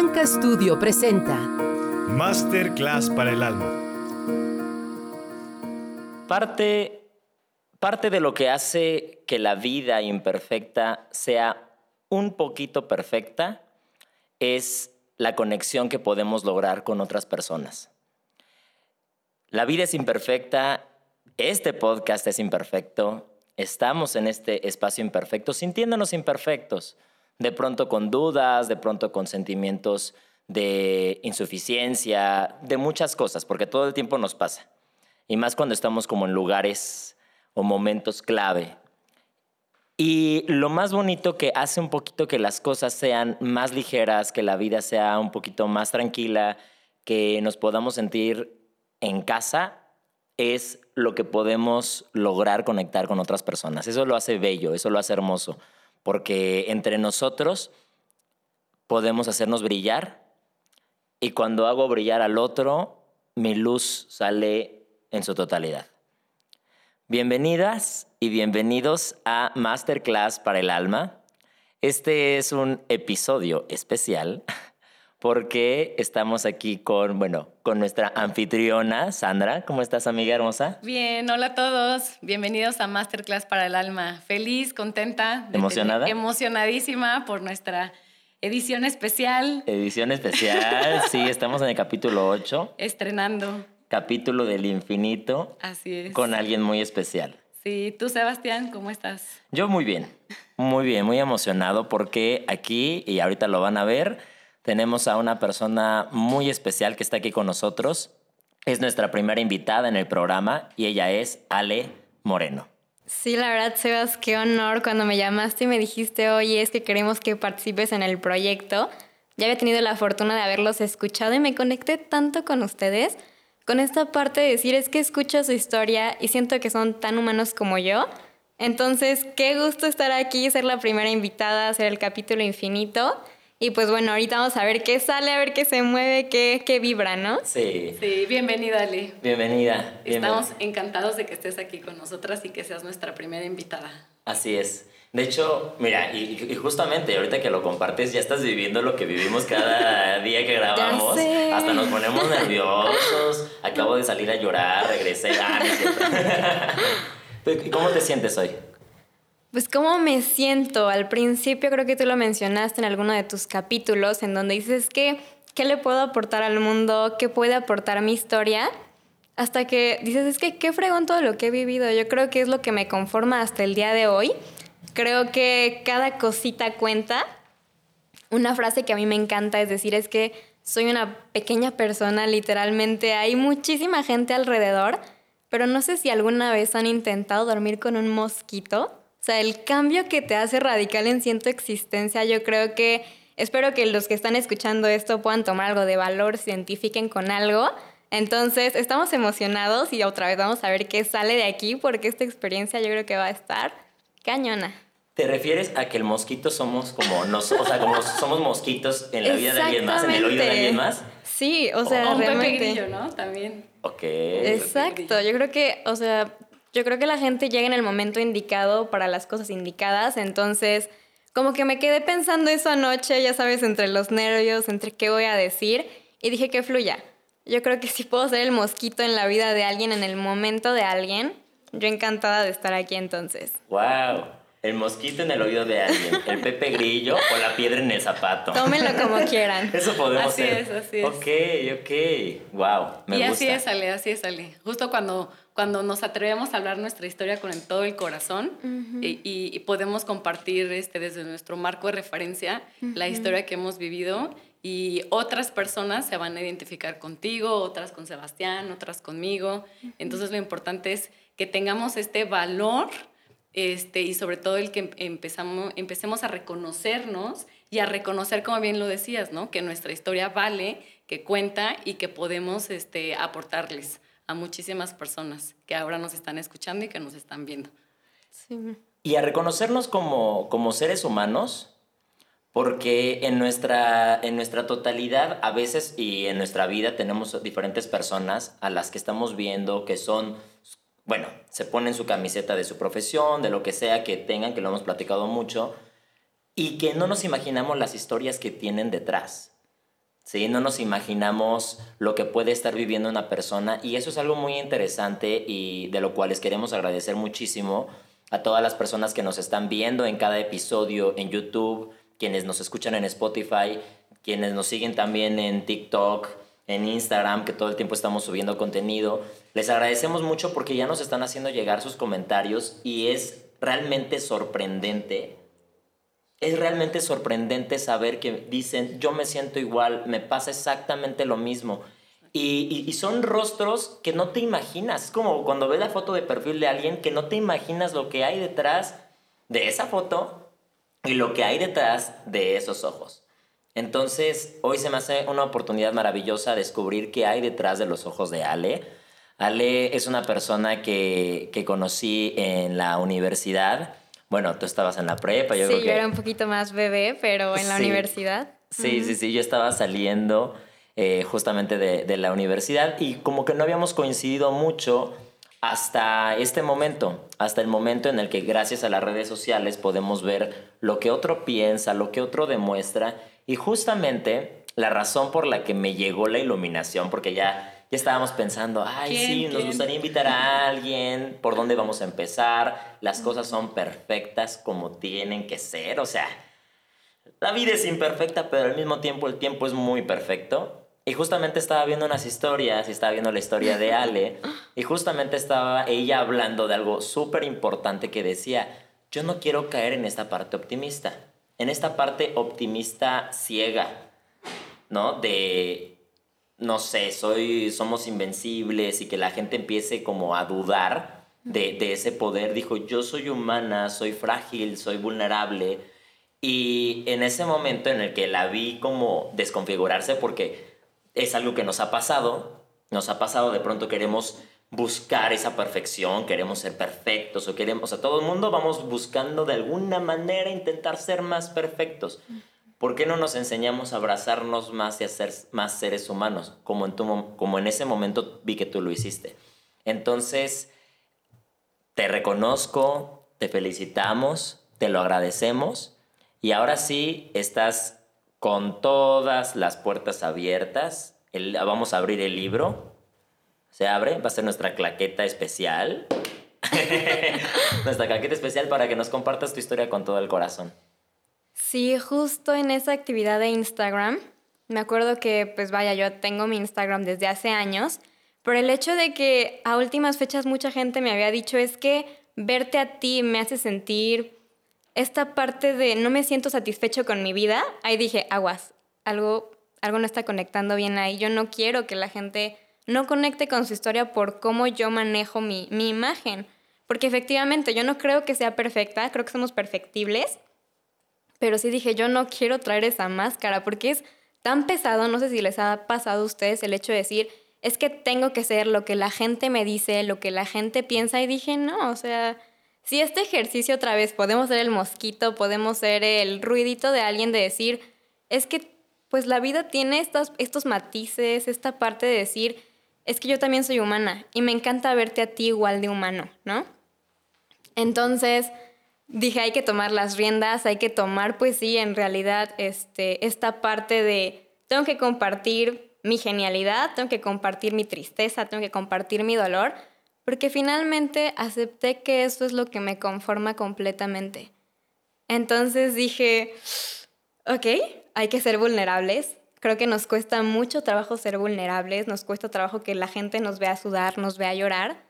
Anca Studio presenta Masterclass para el alma. Parte, parte de lo que hace que la vida imperfecta sea un poquito perfecta es la conexión que podemos lograr con otras personas. La vida es imperfecta, este podcast es imperfecto, estamos en este espacio imperfecto, sintiéndonos imperfectos, de pronto con dudas, de pronto con sentimientos de insuficiencia, de muchas cosas, porque todo el tiempo nos pasa. Y más cuando estamos como en lugares o momentos clave. Y lo más bonito que hace un poquito que las cosas sean más ligeras, que la vida sea un poquito más tranquila, que nos podamos sentir en casa, es lo que podemos lograr conectar con otras personas. Eso lo hace bello, eso lo hace hermoso, porque entre nosotros podemos hacernos brillar y cuando hago brillar al otro, mi luz sale en su totalidad. Bienvenidas y bienvenidos a Masterclass para el Alma. Este es un episodio especial porque estamos aquí con, bueno, con nuestra anfitriona, Sandra. ¿Cómo estás, amiga hermosa? Bien, hola a todos. Bienvenidos a Masterclass para el Alma. Feliz, contenta. ¿Emocionada? emocionadísima por nuestra edición especial. Edición especial, sí, estamos en el capítulo 8. Estrenando. Capítulo del infinito. Así es. Con alguien muy especial. Sí, tú, Sebastián, ¿cómo estás? Yo muy bien, muy bien, muy emocionado porque aquí, y ahorita lo van a ver, tenemos a una persona muy especial que está aquí con nosotros. Es nuestra primera invitada en el programa y ella es Ale Moreno. Sí, la verdad, Sebas, qué honor cuando me llamaste y me dijiste, oye, es que queremos que participes en el proyecto. Ya había tenido la fortuna de haberlos escuchado y me conecté tanto con ustedes, con esta parte de decir, es que escucho su historia y siento que son tan humanos como yo. Entonces, qué gusto estar aquí, ser la primera invitada, hacer el capítulo infinito. Y pues bueno, ahorita vamos a ver qué sale, a ver qué se mueve, qué, qué vibra, ¿no? Sí. Sí, bienvenida, Ale. Bienvenida. Estamos encantados de que estés aquí con nosotras y que seas nuestra primera invitada. Así es. De hecho, mira, y, y, justamente ahorita que lo compartes, ya estás viviendo lo que vivimos cada día que grabamos. sé. Hasta nos ponemos nerviosos. Acabo de salir a llorar, regresé. Ah, no es cierto. ¿Y ¿Cómo te sientes hoy? Pues cómo me siento. Al principio creo que tú lo mencionaste en alguno de tus capítulos en donde dices que qué le puedo aportar al mundo, qué puede aportar mi historia. Hasta que dices, es que qué fregón todo lo que he vivido. Yo creo que es lo que me conforma hasta el día de hoy. Creo que cada cosita cuenta. Una frase que a mí me encanta es decir, es que soy una pequeña persona, literalmente. Hay muchísima gente alrededor, pero no sé si alguna vez han intentado dormir con un mosquito. Sea, el cambio que te hace radical en tu existencia, yo creo que espero que los que están escuchando esto puedan tomar algo de valor, se identifiquen con algo. Entonces, estamos emocionados y otra vez vamos a ver qué sale de aquí porque esta experiencia yo creo que va a estar cañona. ¿Te refieres a que el mosquito somos como nos, o sea, como somos mosquitos en la vida de alguien más, en el oído de alguien más? Sí, o sea, o un realmente. Pepe Grillo, ¿no? También. Ok. Exacto, yo creo que, o sea, yo creo que la gente llega en el momento indicado para las cosas indicadas, entonces como que me quedé pensando eso anoche, ya sabes, entre los nervios, entre qué voy a decir, y dije que fluya. Yo creo que si puedo ser el mosquito en la vida de alguien, en el momento de alguien, yo encantada de estar aquí entonces. Wow. El mosquito en el oído de alguien, el Pepe Grillo o la piedra en el zapato. Tómenlo como quieran. Eso podemos Así ser. es, así es. Ok, ok. Wow, me y gusta. así es, Ale, así es, Ale. Justo cuando, cuando nos atrevemos a hablar nuestra historia con el- todo el corazón y, y- y podemos compartir este, desde nuestro marco de referencia la historia que hemos vivido y otras personas se van a identificar contigo, otras con Sebastián, otras conmigo. Entonces lo importante es que tengamos este valor este, y sobre todo el que em- empezamos, empecemos a reconocernos y a reconocer, como bien lo decías, ¿no? que nuestra historia vale, que cuenta y que podemos este, aportarles a muchísimas personas que ahora nos están escuchando y que nos están viendo. Sí. Y a reconocernos como, como seres humanos, porque en nuestra, en nuestra totalidad, a veces y en nuestra vida tenemos diferentes personas a las que estamos viendo que son, bueno, se ponen su camiseta de su profesión, de lo que sea que tengan, que lo hemos platicado mucho, y que no nos imaginamos las historias que tienen detrás. ¿Sí? No nos imaginamos lo que puede estar viviendo una persona y eso es algo muy interesante y de lo cual les queremos agradecer muchísimo a todas las personas que nos están viendo en cada episodio en YouTube, quienes nos escuchan en Spotify, quienes nos siguen también en TikTok, en Instagram, que todo el tiempo estamos subiendo contenido. Les agradecemos mucho porque ya nos están haciendo llegar sus comentarios y es realmente sorprendente es realmente sorprendente saber que dicen, yo me siento igual, me pasa exactamente lo mismo. Y, son rostros que no te imaginas. Como cuando ves la foto de perfil de alguien que no te imaginas lo que hay detrás de esa foto y lo que hay detrás de esos ojos. Entonces, hoy se me hace una oportunidad maravillosa descubrir qué hay detrás de los ojos de Ale. Ale es una persona que, que conocí en la universidad bueno, tú estabas en la prepa, yo sí, creo que... yo era un poquito más bebé, pero en la universidad. Sí, sí, sí, yo estaba saliendo eh, justamente de, de, la universidad y como que no habíamos coincidido mucho hasta este momento, hasta el momento en el que gracias a las redes sociales podemos ver lo que otro piensa, lo que otro demuestra. Y justamente la razón por la que me llegó la iluminación, porque ya ya estábamos pensando, ay, sí, nos gustaría invitar a alguien, por dónde vamos a empezar, las cosas son perfectas como tienen que ser, o sea, la vida es imperfecta, pero al mismo tiempo el tiempo es muy perfecto. Y justamente estaba viendo unas historias, y estaba viendo la historia de Ale, y justamente estaba ella hablando de algo súper importante que decía, yo no quiero caer en esta parte optimista, en esta parte optimista ciega, ¿no? De no sé, soy, somos invencibles y que la gente empiece como a dudar de, ese poder. Dijo, yo soy humana, soy frágil, soy vulnerable. Y en ese momento en el que la vi como desconfigurarse, porque es algo que nos ha pasado, nos ha pasado, de pronto queremos buscar esa perfección, queremos ser perfectos o queremos, o sea, todo el mundo vamos buscando de alguna manera intentar ser más perfectos. ¿Por qué no nos enseñamos a abrazarnos más y a ser más seres humanos? Como en, tu, como en ese momento vi que tú lo hiciste. Entonces, te reconozco, te felicitamos, te lo agradecemos y ahora sí estás con todas las puertas abiertas. vamos a abrir el libro. Se abre, va a ser nuestra claqueta especial. nuestra claqueta especial para que nos compartas tu historia con todo el corazón. Sí, justo en esa actividad de Instagram, me acuerdo que, pues vaya, yo tengo mi Instagram desde hace años, pero el hecho de que a últimas fechas mucha gente me había dicho es que verte a ti me hace sentir esta parte de no me siento satisfecho con mi vida, ahí dije, aguas, algo, algo no está conectando bien ahí, yo no quiero que la gente no conecte con su historia por cómo yo manejo mi, mi imagen, porque efectivamente yo no creo que sea perfecta, creo que somos perfectibles, pero sí dije, yo no quiero traer esa máscara porque es tan pesado, no sé si les ha pasado a ustedes el hecho de decir, es que tengo que ser lo que la gente me dice, lo que la gente piensa y dije, no, o sea, si este ejercicio otra vez podemos ser el mosquito, podemos ser el ruidito de alguien de decir, es que pues la vida tiene estos, estos matices, esta parte de decir, es que yo también soy humana y me encanta verte a ti igual de humano, ¿no? Entonces, dije, hay que tomar las riendas, hay que tomar, pues sí, en realidad, este, esta parte de, tengo que compartir mi genialidad, tengo que compartir mi tristeza, tengo que compartir mi dolor, porque finalmente acepté que eso es lo que me conforma completamente. Entonces dije, ok, hay que ser vulnerables. Creo que nos cuesta mucho trabajo ser vulnerables, nos cuesta trabajo que la gente nos vea sudar, nos vea llorar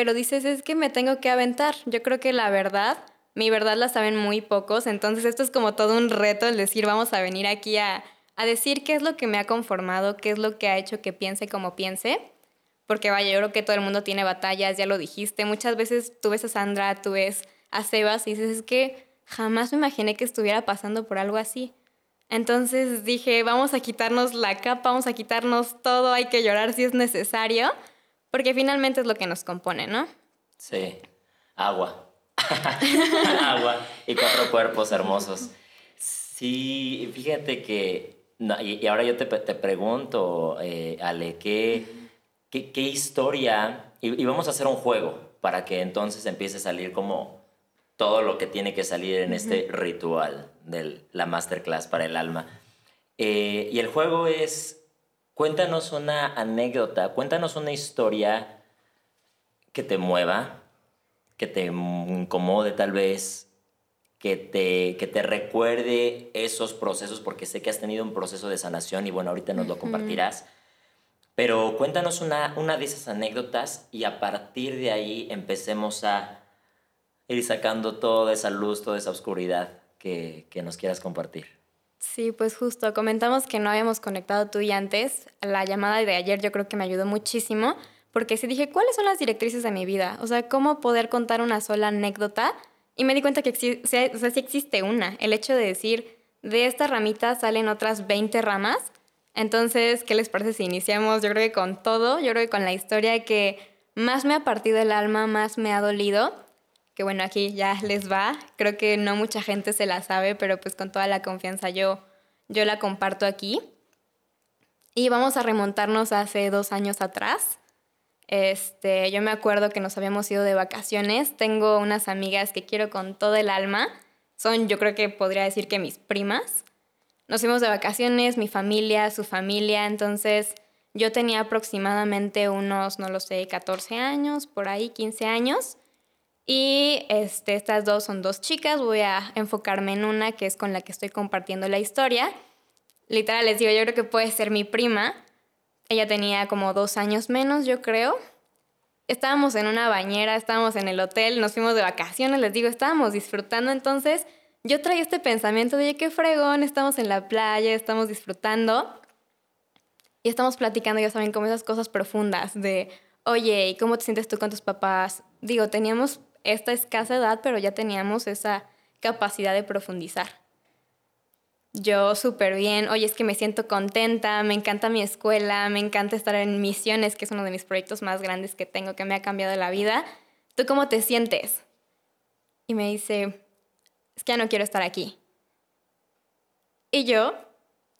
pero dices, es que me tengo que aventar. Yo creo que la verdad, mi verdad la saben muy pocos, entonces esto es como todo un reto el decir, vamos a venir aquí a, a decir qué es lo que me ha conformado, qué es lo que ha hecho que piense como piense. Porque vaya, yo creo que todo el mundo tiene batallas, ya lo dijiste. Muchas veces tú ves a Sandra, tú ves a Sebas y dices, es que jamás me imaginé que estuviera pasando por algo así. Entonces dije, vamos a quitarnos la capa, vamos a quitarnos todo, hay que llorar si es necesario, porque finalmente es lo que nos compone, ¿no? Sí, agua. agua y cuatro cuerpos hermosos. Sí, fíjate que, y, ahora yo te, te pregunto, eh, Ale, ¿qué, qué, historia? Y, vamos a hacer un juego para que entonces empiece a salir como todo lo que tiene que salir en este ritual de la masterclass para el alma. Eh, y el juego es, cuéntanos una anécdota, cuéntanos una historia que te mueva, que te incomode tal vez, que te, que te recuerde esos procesos, porque sé que has tenido un proceso de sanación y bueno, ahorita nos lo compartirás. Pero cuéntanos una, una de esas anécdotas y a partir de ahí empecemos a ir sacando toda esa luz, toda esa oscuridad que, que nos quieras compartir. Sí, pues justo, comentamos que no habíamos conectado tú y antes. La llamada de ayer yo creo que me ayudó muchísimo porque sí dije, ¿cuáles son las directrices de mi vida? O sea, ¿cómo poder contar una sola anécdota? Y me di cuenta que sí existe una. El hecho de decir, de esta ramita salen otras 20 ramas. Entonces, ¿qué les parece si iniciamos? Yo creo que con todo, yo creo que con la historia que más me ha partido el alma, más me ha dolido que bueno, aquí ya les va. Creo que no mucha gente se la sabe, pero pues con toda la confianza yo, yo la comparto aquí. Y vamos a remontarnos hace dos años atrás. Este, yo me acuerdo que nos habíamos ido de vacaciones. Tengo unas amigas que quiero con todo el alma. Son, yo creo que podría decir que mis primas. Nos fuimos de vacaciones, mi familia, su familia. Entonces, yo tenía aproximadamente unos, no lo sé, 14 años, por ahí, 15 años. Y este, estas dos son dos chicas, voy a enfocarme en una que es con la que estoy compartiendo la historia. Literal, les digo, yo creo que puede ser mi prima. Ella tenía como dos años menos, yo creo. Estábamos en una bañera, estábamos en el hotel, nos fuimos de vacaciones, les digo, estábamos disfrutando. Entonces, yo traía este pensamiento de, qué fregón, estamos en la playa, estamos disfrutando. Y estamos platicando, ya saben, como esas cosas profundas de, oye, ¿y cómo te sientes tú con tus papás? Digo, teníamos esta escasa edad, pero ya teníamos esa capacidad de profundizar. Yo súper bien, oye, es que me siento contenta, me encanta mi escuela, me encanta estar en misiones, que es uno de mis proyectos más grandes que tengo, que me ha cambiado la vida. ¿Tú cómo te sientes? Y me dice, es que ya no quiero estar aquí. Y yo,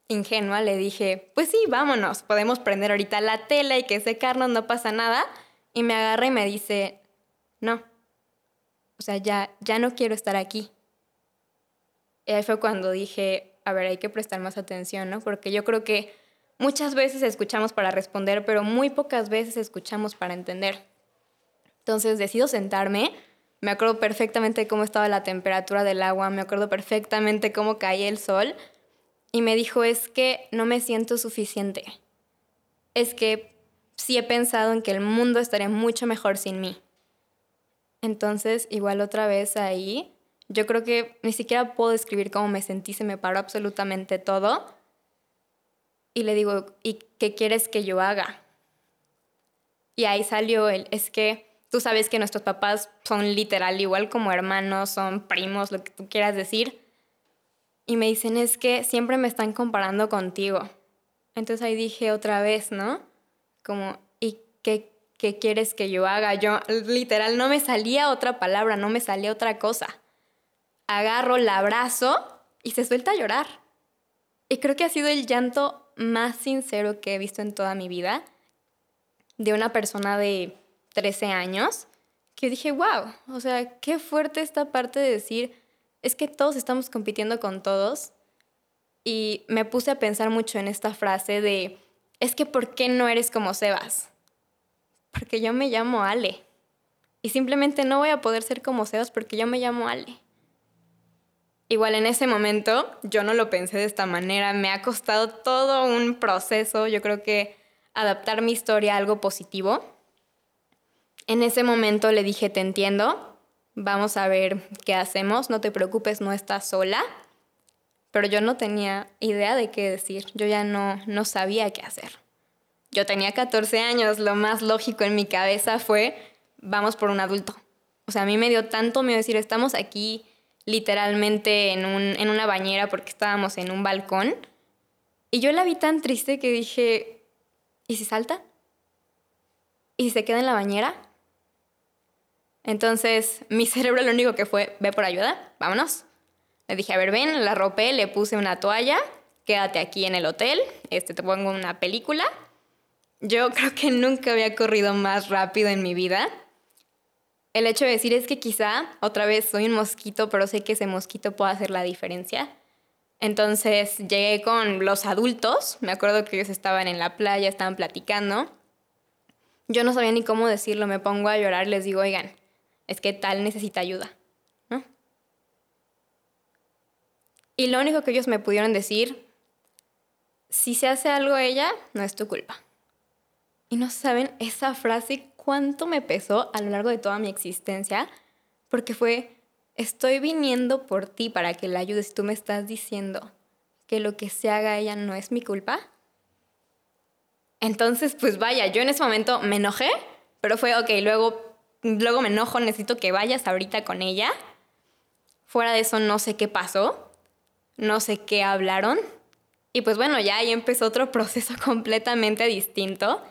ingenua, le dije, pues sí, vámonos, podemos prender ahorita la tela y que secarnos, no pasa nada. Y me agarra y me dice, no, o sea, ya, ya no quiero estar aquí. Y ahí fue cuando dije, a ver, hay que prestar más atención, ¿no? Porque yo creo que muchas veces escuchamos para responder, pero muy pocas veces escuchamos para entender. Entonces decido sentarme, me acuerdo perfectamente cómo estaba la temperatura del agua, me acuerdo perfectamente cómo caía el sol, y me dijo, es que no me siento suficiente. Es que sí he pensado en que el mundo estaría mucho mejor sin mí. Entonces, igual otra vez ahí, yo creo que ni siquiera puedo describir cómo me sentí, se me paró absolutamente todo. Y le digo, ¿y qué quieres que yo haga? Y ahí salió el, es que tú sabes que nuestros papás son literal igual como hermanos, son primos, lo que tú quieras decir. Y me dicen, es que siempre me están comparando contigo. Entonces ahí dije otra vez, ¿no? Como, ¿y qué ¿qué quieres que yo haga? Yo literal no me salía otra palabra, no me salía otra cosa. Agarro, la abrazo y se suelta a llorar. Y creo que ha sido el llanto más sincero que he visto en toda mi vida de una persona de 13 años que dije, wow, o sea, qué fuerte esta parte de decir, es que todos estamos compitiendo con todos. Y me puse a pensar mucho en esta frase de, es que ¿por qué no eres como Sebas? Porque yo me llamo Ale. Y simplemente no voy a poder ser como Sebas porque yo me llamo Ale. Igual en ese momento yo no lo pensé de esta manera, me ha costado todo un proceso, yo creo que adaptar mi historia a algo positivo. En ese momento le dije, te entiendo, vamos a ver qué hacemos, no te preocupes, no estás sola. Pero yo no tenía idea de qué decir, yo ya no, no sabía qué hacer. Yo tenía 14 años, lo más lógico en mi cabeza fue, vamos por un adulto. O sea, a mí me dio tanto miedo decir, estamos aquí literalmente en, un, en una bañera porque estábamos en un balcón. Y yo la vi tan triste que dije, ¿y si salta? ¿Y si se queda en la bañera? Entonces mi cerebro lo único que fue, ve por ayuda, vámonos. Le dije, a ver, ven, la ropé, le puse una toalla, quédate aquí en el hotel, este, te pongo una película yo creo que nunca había corrido más rápido en mi vida. El hecho de decir es que quizá otra vez soy un mosquito, pero sé que ese mosquito puede hacer la diferencia. Entonces llegué con los adultos, me acuerdo que ellos estaban en la playa, estaban platicando. Yo no sabía ni cómo decirlo, me pongo a llorar, les digo, oigan, es que tal necesita ayuda. Y lo único que ellos me pudieron decir, si se hace algo ella, no es tu culpa. Y no saben esa frase cuánto me pesó a lo largo de toda mi existencia, porque fue, estoy viniendo por ti para que la ayudes. Tú me estás diciendo que lo que se haga ella no es mi culpa. Entonces, pues vaya, yo en ese momento me enojé, pero fue, ok, luego, luego me enojo, necesito que vayas ahorita con ella. Fuera de eso, no sé qué pasó no sé qué hablaron. Y pues bueno, ya ahí empezó otro proceso completamente distinto,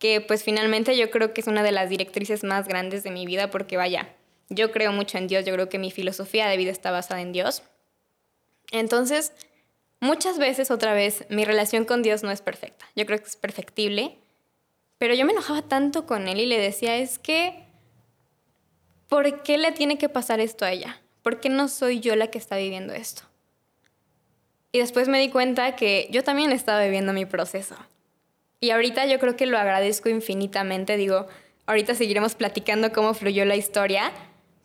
que pues finalmente yo creo que es una de las directrices más grandes de mi vida, porque vaya, yo creo mucho en Dios, yo creo que mi filosofía de vida está basada en Dios. Entonces, muchas veces otra vez, mi relación con Dios no es perfecta, yo creo que es perfectible, pero yo me enojaba tanto con él y le decía, es que, ¿por qué le tiene que pasar esto a ella? ¿Por qué no soy yo la que está viviendo esto? Y después me di cuenta que yo también estaba viviendo mi proceso. Y ahorita yo creo que lo agradezco infinitamente. Digo, ahorita seguiremos platicando cómo fluyó la historia,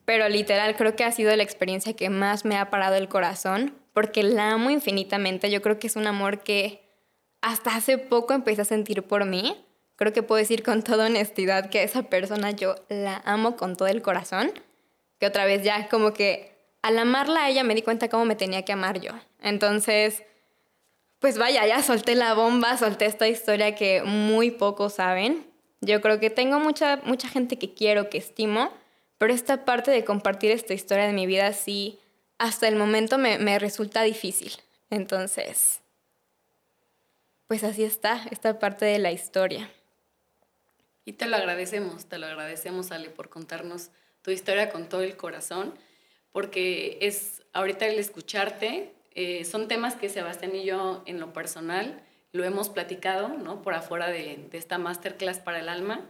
pero literal creo que ha sido la experiencia que más me ha parado el corazón, porque la amo infinitamente. Yo creo que es un amor que hasta hace poco empecé a sentir por mí. Creo que puedo decir con toda honestidad que esa persona yo la amo con todo el corazón. Que otra vez ya como que al amarla a ella me di cuenta cómo me tenía que amar yo. Entonces, pues vaya, ya solté la bomba, solté esta historia que muy pocos saben. Yo creo que tengo mucha, mucha gente que quiero, que estimo, pero esta parte de compartir esta historia de mi vida sí, hasta el momento me, me resulta difícil. Entonces, pues así está, esta parte de la historia. Y te lo agradecemos, te lo agradecemos, Ale, por contarnos tu historia con todo el corazón porque es ahorita el escucharte, eh, son temas que Sebastián y yo en lo personal lo hemos platicado, ¿no? Por afuera de, esta masterclass para el alma.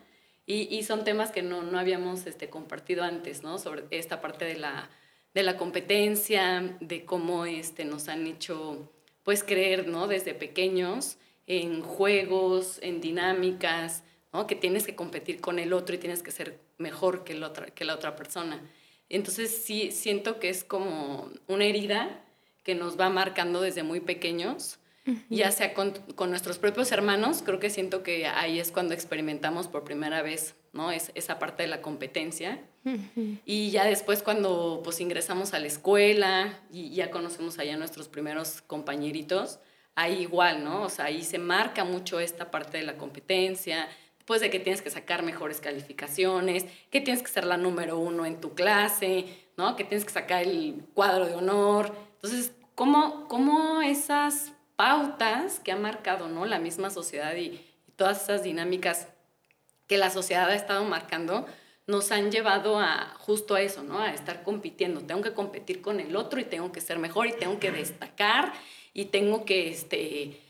Y, son temas que no, no habíamos este, compartido antes, ¿no? Sobre esta parte de la, de la competencia, de cómo este, nos han hecho, pues, creer, ¿no? Desde pequeños, en juegos, en dinámicas, ¿no? Que tienes que competir con el otro y tienes que ser mejor que, el otra, que la otra persona. Entonces sí siento que es como una herida que nos va marcando desde muy pequeños, ya sea con, nuestros propios hermanos, creo que siento que ahí es cuando experimentamos por primera vez, ¿no? Es, esa parte de la competencia. Y ya después cuando pues ingresamos a la escuela y ya conocemos allá nuestros primeros compañeritos, ahí igual, ¿no? O sea, ahí se marca mucho esta parte de la competencia, pues de que tienes que sacar mejores calificaciones, que tienes que ser la número uno en tu clase, ¿no? Que tienes que sacar el cuadro de honor. Entonces, ¿cómo, cómo esas pautas que ha marcado, ¿no? La misma sociedad y, todas esas dinámicas que la sociedad ha estado marcando, nos han llevado a justo a eso, ¿no? A estar compitiendo. Tengo que competir con el otro y tengo que ser mejor y tengo que destacar y tengo que, este,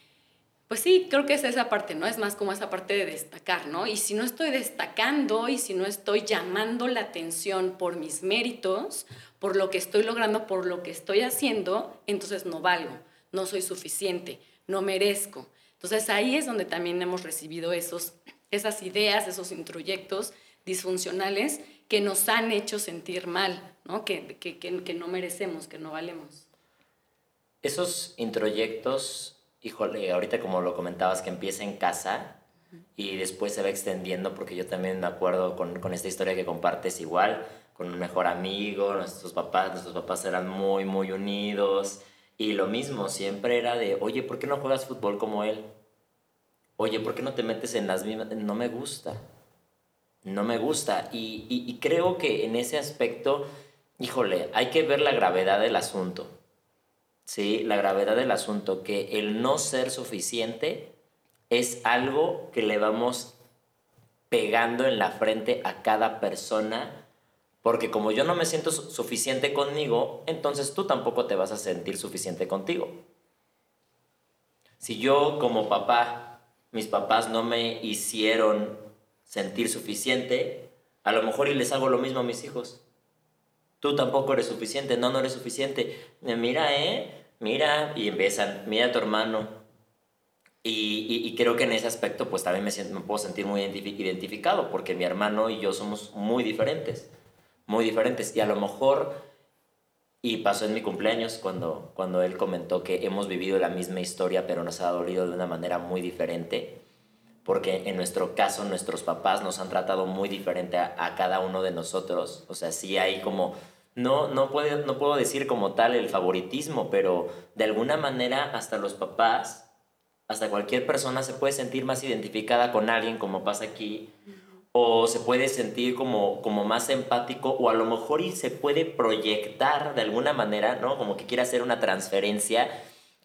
pues sí, creo que es esa parte, ¿no? Es más como esa parte de destacar, ¿no? Y si no estoy destacando y si no estoy llamando la atención por mis méritos, por lo que estoy logrando, por lo que estoy haciendo, entonces no valgo, no soy suficiente, no merezco. Entonces ahí es donde también hemos recibido esos, esas ideas, esos introyectos disfuncionales que nos han hecho sentir mal, ¿no? Que, que, que, que no merecemos, que no valemos. Esos introyectos híjole, ahorita como lo comentabas, que empieza en casa y después se va extendiendo, porque yo también me acuerdo con, con esta historia que compartes igual, con un mejor amigo, nuestros papás, nuestros papás eran muy, muy unidos. Y lo mismo, siempre era de, oye, ¿por qué no juegas fútbol como él? Oye, ¿por qué no te metes en las mismas? No me gusta. No me gusta. Y, y, y creo que en ese aspecto, híjole, hay que ver la gravedad del asunto. ¿sí? la gravedad del asunto, que el no ser suficiente es algo que le vamos pegando en la frente a cada persona, porque como yo no me siento suficiente conmigo, entonces tú tampoco te vas a sentir suficiente contigo. Si yo como papá, mis papás no me hicieron sentir suficiente, a lo mejor y les hago lo mismo a mis hijos. Tú tampoco eres suficiente, no, no eres suficiente. Mira, ¿eh? mira, y empiezan, mira a tu hermano. Y, y, creo que en ese aspecto, pues también me, siento, me puedo sentir muy identificado, porque mi hermano y yo somos muy diferentes, muy diferentes. Y a lo mejor, y pasó en mi cumpleaños cuando, cuando él comentó que hemos vivido la misma historia, pero nos ha dolido de una manera muy diferente porque en nuestro caso nuestros papás nos han tratado muy diferente a, cada uno de nosotros. O sea, sí hay como, no, no, puedo, no puedo decir como tal el favoritismo, pero de alguna manera hasta los papás, hasta cualquier persona se puede sentir más identificada con alguien, como pasa aquí, o se puede sentir como, como más empático, o a lo mejor y se puede proyectar de alguna manera, ¿no? Como que quiere hacer una transferencia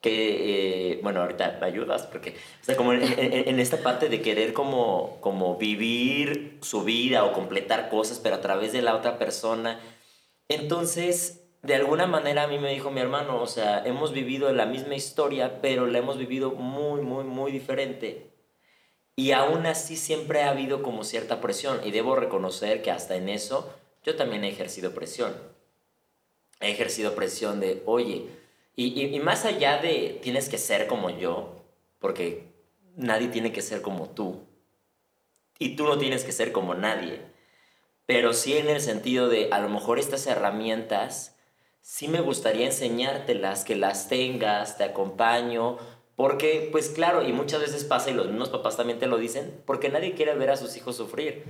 que, eh, bueno, ahorita me ayudas, porque, o sea, como en, esta parte de querer como, como vivir su vida o completar cosas, pero a través de la otra persona. Entonces, de alguna manera a mí me dijo mi hermano, o sea, hemos vivido la misma historia, pero la hemos vivido muy, muy, muy diferente. Y aún así siempre ha habido como cierta presión, y debo reconocer que hasta en eso yo también he ejercido presión. He ejercido presión de, oye, y, más allá de tienes que ser como yo, porque nadie tiene que ser como tú, y tú no tienes que ser como nadie, pero sí en el sentido de a lo mejor estas herramientas, sí me gustaría enseñártelas, que las tengas, te acompaño, porque pues claro, y muchas veces pasa, y los mismos papás también te lo dicen, porque nadie quiere ver a sus hijos sufrir.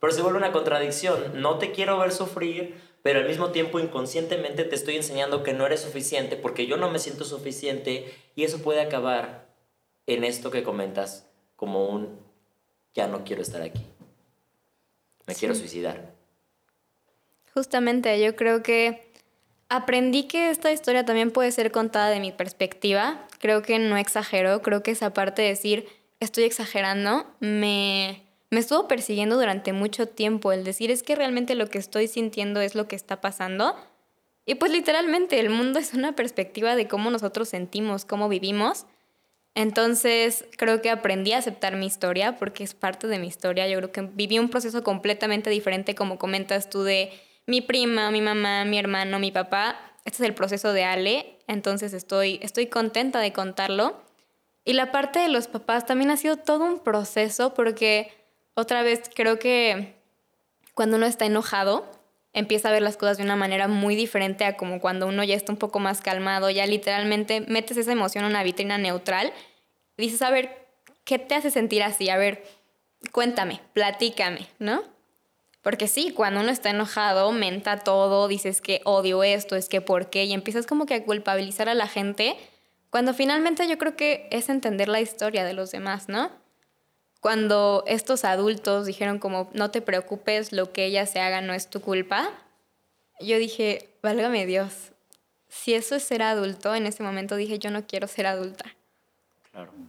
Pero se vuelve una contradicción, no te quiero ver sufrir, pero al mismo tiempo inconscientemente te estoy enseñando que no eres suficiente porque yo no me siento suficiente y eso puede acabar en esto que comentas como un ya no quiero estar aquí. Me quiero suicidar. Justamente, yo creo que aprendí que esta historia también puede ser contada de mi perspectiva. Creo que no exagero, creo que esa parte de decir estoy exagerando me me estuvo persiguiendo durante mucho tiempo el decir es que realmente lo que estoy sintiendo es lo que está pasando. Y pues literalmente el mundo es una perspectiva de cómo nosotros sentimos, cómo vivimos. Entonces creo que aprendí a aceptar mi historia porque es parte de mi historia. Yo creo que viví un proceso completamente diferente como comentas tú de mi prima, mi mamá, mi hermano, mi papá. Este es el proceso de Ale, entonces estoy, estoy contenta de contarlo. Y la parte de los papás también ha sido todo un proceso porque otra vez creo que cuando uno está enojado, empieza a ver las cosas de una manera muy diferente a como cuando uno ya está un poco más calmado, ya literalmente metes esa emoción en una vitrina neutral y dices, a ver, ¿qué te hace sentir así? A ver, cuéntame, platícame, ¿no? Porque sí, cuando uno está enojado, menta todo, dices que odio esto, es que por qué, y empiezas como que a culpabilizar a la gente, cuando finalmente yo creo que es entender la historia de los demás, ¿no? cuando estos adultos dijeron como, no te preocupes, lo que ella se haga no es tu culpa, yo dije, válgame Dios, si eso es ser adulto, en ese momento dije, yo no quiero ser adulta.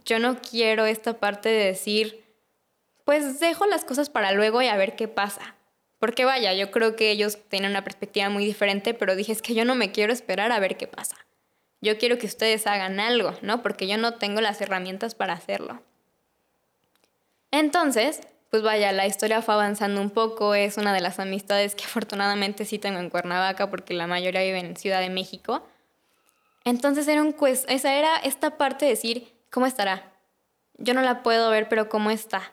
Yo no quiero esta parte de decir, pues dejo las cosas para luego y a ver qué pasa. Porque vaya, yo creo que ellos tienen una perspectiva muy diferente, pero dije, es que yo no me quiero esperar a ver qué pasa. Yo quiero que ustedes hagan algo, ¿no? Porque yo no tengo las herramientas para hacerlo. Entonces, pues vaya, la historia fue avanzando un poco, es una de las amistades que afortunadamente sí tengo en Cuernavaca porque la mayoría vive en Ciudad de México. Entonces era un esa era esta parte de decir, ¿cómo estará? Yo no la puedo ver, pero ¿cómo está?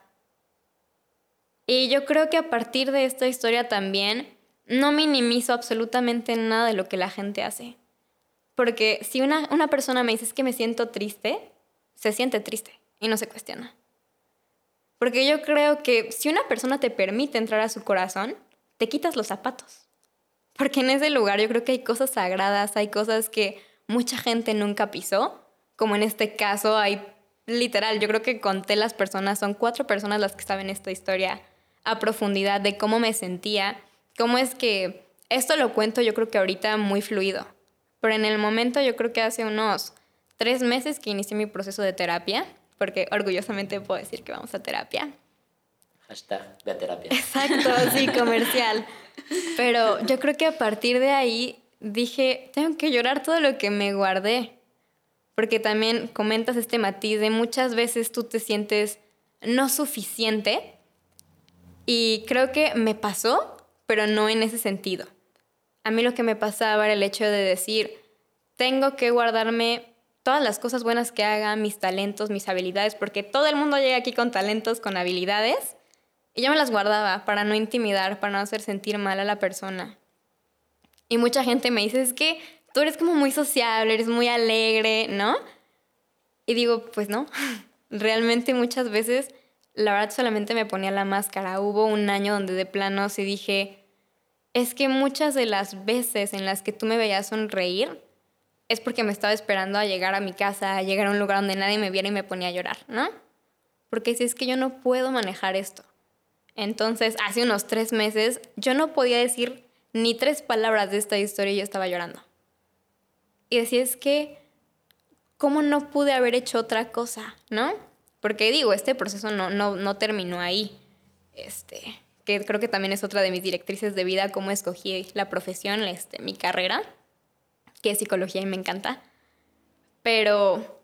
Y yo creo que a partir de esta historia también no minimizo absolutamente nada de lo que la gente hace. Porque si una, una persona me dice es que me siento triste, se siente triste y no se cuestiona. Porque yo creo que si una persona te permite entrar a su corazón, te quitas los zapatos. Porque en ese lugar yo creo que hay cosas sagradas, hay cosas que mucha gente nunca pisó, como en este caso hay literal, yo creo que conté las personas, son cuatro personas las que saben esta historia a profundidad de cómo me sentía, cómo es que esto lo cuento yo creo que ahorita muy fluido, pero en el momento yo creo que hace unos tres meses que inicié mi proceso de terapia, porque orgullosamente puedo decir que vamos a terapia. Hashtag a terapia. Exacto, sí, comercial. Pero yo creo que a partir de ahí dije, tengo que llorar todo lo que me guardé. Porque también comentas este matiz de muchas veces tú te sientes no suficiente. Y creo que me pasó, pero no en ese sentido. A mí lo que me pasaba era el hecho de decir, tengo que guardarme todas las cosas buenas que haga, mis talentos, mis habilidades, porque todo el mundo llega aquí con talentos, con habilidades, y yo me las guardaba para no intimidar, para no hacer sentir mal a la persona. Y mucha gente me dice, es que tú eres como muy sociable, eres muy alegre, ¿no? Y digo, pues no, realmente muchas veces, la verdad solamente me ponía la máscara. Hubo un año donde de plano sí dije, es que muchas de las veces en las que tú me veías sonreír, es porque me estaba esperando a llegar a mi casa, a llegar a un lugar donde nadie me viera y me ponía a llorar, ¿no? Porque si es que yo no puedo manejar esto. Entonces, hace unos tres meses, yo no podía decir ni tres palabras de esta historia y yo estaba llorando. Y decía, es que, ¿cómo no pude haber hecho otra cosa, no? Porque digo, este proceso no, no, no terminó ahí. Este, que creo que también es otra de mis directrices de vida, cómo escogí la profesión, este, mi carrera que es psicología y me encanta. Pero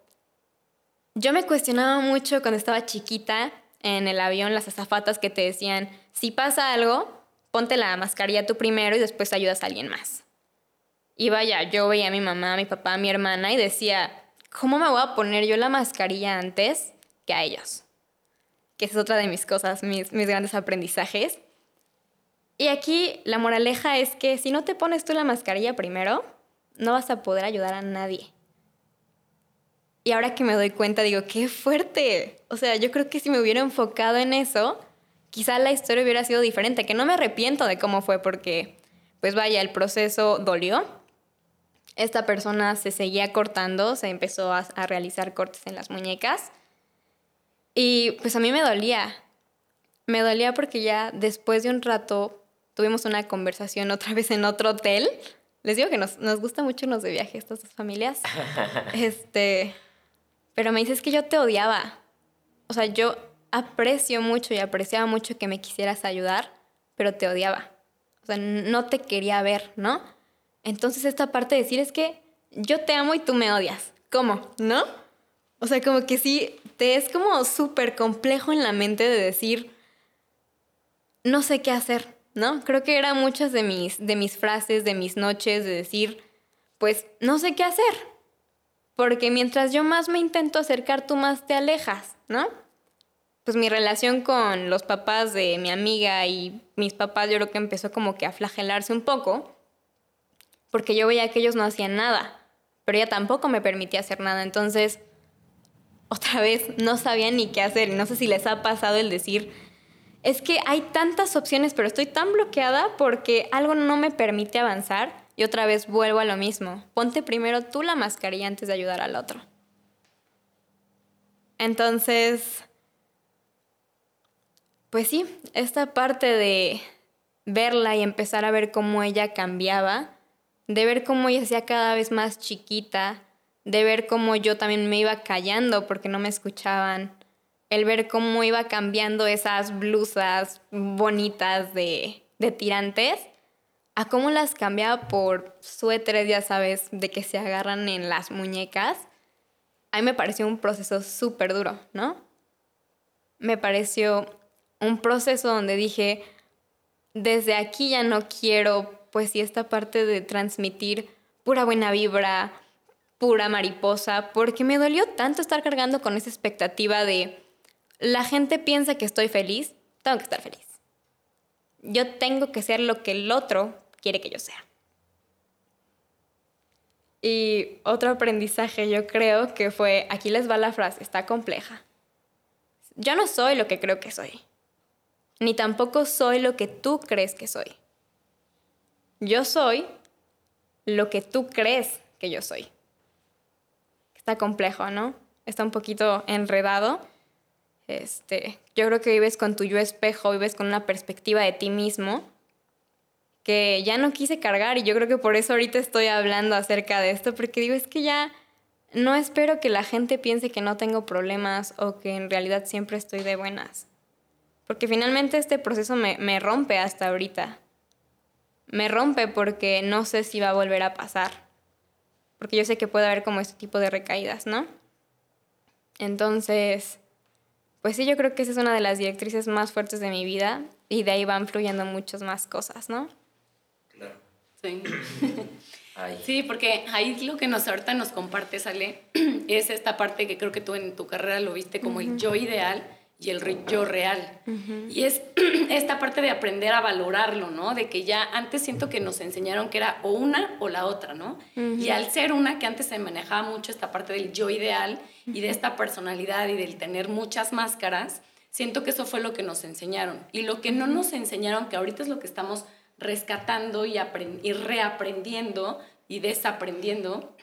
yo me cuestionaba mucho cuando estaba chiquita en el avión, las azafatas que te decían, si pasa algo, ponte la mascarilla tú primero y después ayudas a alguien más. Y vaya, yo veía a mi mamá, a mi papá, a mi hermana y decía, ¿cómo me voy a poner yo la mascarilla antes que a ellos? Que esa es otra de mis cosas, mis, mis grandes aprendizajes. Y aquí la moraleja es que si no te pones tú la mascarilla primero, no vas a poder ayudar a nadie. Y ahora que me doy cuenta, digo, qué fuerte. O sea, yo creo que si me hubiera enfocado en eso, quizá la historia hubiera sido diferente, que no me arrepiento de cómo fue, porque, pues vaya, el proceso dolió. Esta persona se seguía cortando, se empezó a, a realizar cortes en las muñecas. Y pues a mí me dolía. Me dolía porque ya después de un rato tuvimos una conversación otra vez en otro hotel les digo que nos, nos gusta mucho irnos de viaje estas dos familias. este, pero me dices que yo te odiaba. O sea, yo aprecio mucho y apreciaba mucho que me quisieras ayudar, pero te odiaba. O sea, no te quería ver, ¿no? Entonces esta parte de decir es que yo te amo y tú me odias. ¿Cómo? ¿No? O sea, como que sí, es como súper complejo en la mente de decir, no sé qué hacer. ¿no? Creo que eran muchas de mis, de mis frases, de mis noches, de decir, pues no sé qué hacer. Porque mientras yo más me intento acercar, tú más te alejas, ¿no? Pues mi relación con los papás de mi amiga y mis papás yo creo que empezó como que a flagelarse un poco, porque yo veía que ellos no hacían nada, pero ella tampoco me permitía hacer nada. Entonces, otra vez, no sabía ni qué hacer. No sé si les ha pasado el decir, es que hay tantas opciones, pero estoy tan bloqueada porque algo no me permite avanzar y otra vez vuelvo a lo mismo. Ponte primero tú la mascarilla antes de ayudar al otro. Entonces, pues sí, esta parte de verla y empezar a ver cómo ella cambiaba, de ver cómo ella hacía cada vez más chiquita, de ver cómo yo también me iba callando porque no me escuchaban, el ver cómo iba cambiando esas blusas bonitas de, tirantes a cómo las cambiaba por suéteres, ya sabes, de que se agarran en las muñecas, a mí me pareció un proceso súper duro, ¿no? Me pareció un proceso donde dije, desde aquí ya no quiero, pues sí, esta parte de transmitir pura buena vibra, pura mariposa, porque me dolió tanto estar cargando con esa expectativa de la gente piensa que estoy feliz, tengo que estar feliz. Yo tengo que ser lo que el otro quiere que yo sea. Y otro aprendizaje yo creo que fue, aquí les va la frase, está compleja. Yo no soy lo que creo que soy, ni tampoco soy lo que tú crees que soy. Yo soy lo que tú crees que yo soy. Está complejo, ¿no? Está un poquito enredado, este, yo creo que vives con tu yo espejo, vives con una perspectiva de ti mismo que ya no quise cargar y yo creo que por eso ahorita estoy hablando acerca de esto, porque digo, es que ya no espero que la gente piense que no tengo problemas o que en realidad siempre estoy de buenas. Porque finalmente este proceso me, me rompe hasta ahorita. Me rompe porque no sé si va a volver a pasar. Porque yo sé que puede haber como este tipo de recaídas, ¿no? Entonces, pues sí, yo creo que esa es una de las directrices más fuertes de mi vida y de ahí van fluyendo muchas más cosas, ¿no? Claro. Sí. Sí, porque ahí lo que nos ahorita nos comparte, Sale, es esta parte que creo que tú en tu carrera lo viste como el yo ideal y el yo real. Y es esta parte de aprender a valorarlo, ¿no? De que ya antes siento que nos enseñaron que era o una o la otra, ¿no? Y al ser una que antes se manejaba mucho esta parte del yo ideal y de esta personalidad y del tener muchas máscaras, siento que eso fue lo que nos enseñaron. Y lo que no nos enseñaron, que ahorita es lo que estamos rescatando y, y reaprendiendo y desaprendiendo,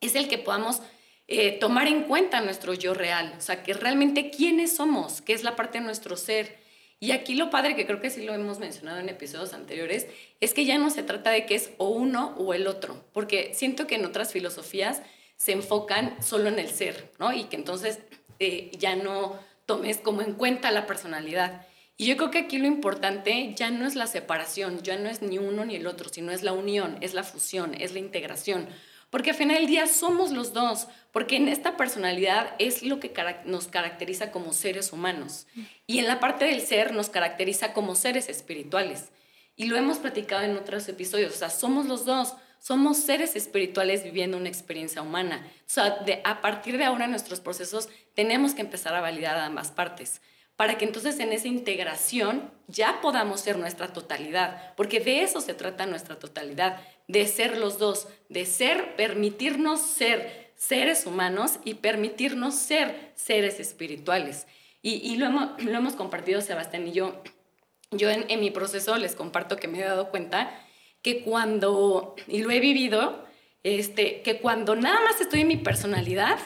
es el que podamos eh, tomar en cuenta nuestro yo real, o sea, que realmente quiénes somos, qué es la parte de nuestro ser. Y aquí lo padre, que creo que sí lo hemos mencionado en episodios anteriores, es que ya no se trata de que es o uno o el otro, porque siento que en otras filosofías se enfocan solo en el ser, ¿no? Y que entonces eh, ya no tomes como en cuenta la personalidad. Y yo creo que aquí lo importante ya no es la separación, ya no es ni uno ni el otro, sino es la unión, es la fusión, es la integración. Porque al final del día somos los dos, porque en esta personalidad es lo que nos caracteriza como seres humanos. Y en la parte del ser nos caracteriza como seres espirituales. Y lo hemos platicado en otros episodios, o sea, somos los dos, somos seres espirituales viviendo una experiencia humana. O sea, de, a partir de ahora nuestros procesos tenemos que empezar a validar ambas partes para que entonces en esa integración ya podamos ser nuestra totalidad, porque de eso se trata nuestra totalidad, de ser los dos, de ser, permitirnos ser seres humanos y permitirnos ser seres espirituales. Y, lo, hemos, lo, hemos, compartido Sebastián y yo. Yo en, en mi proceso les comparto que me he dado cuenta que cuando, y lo he vivido, este, que cuando nada más estoy en mi personalidad,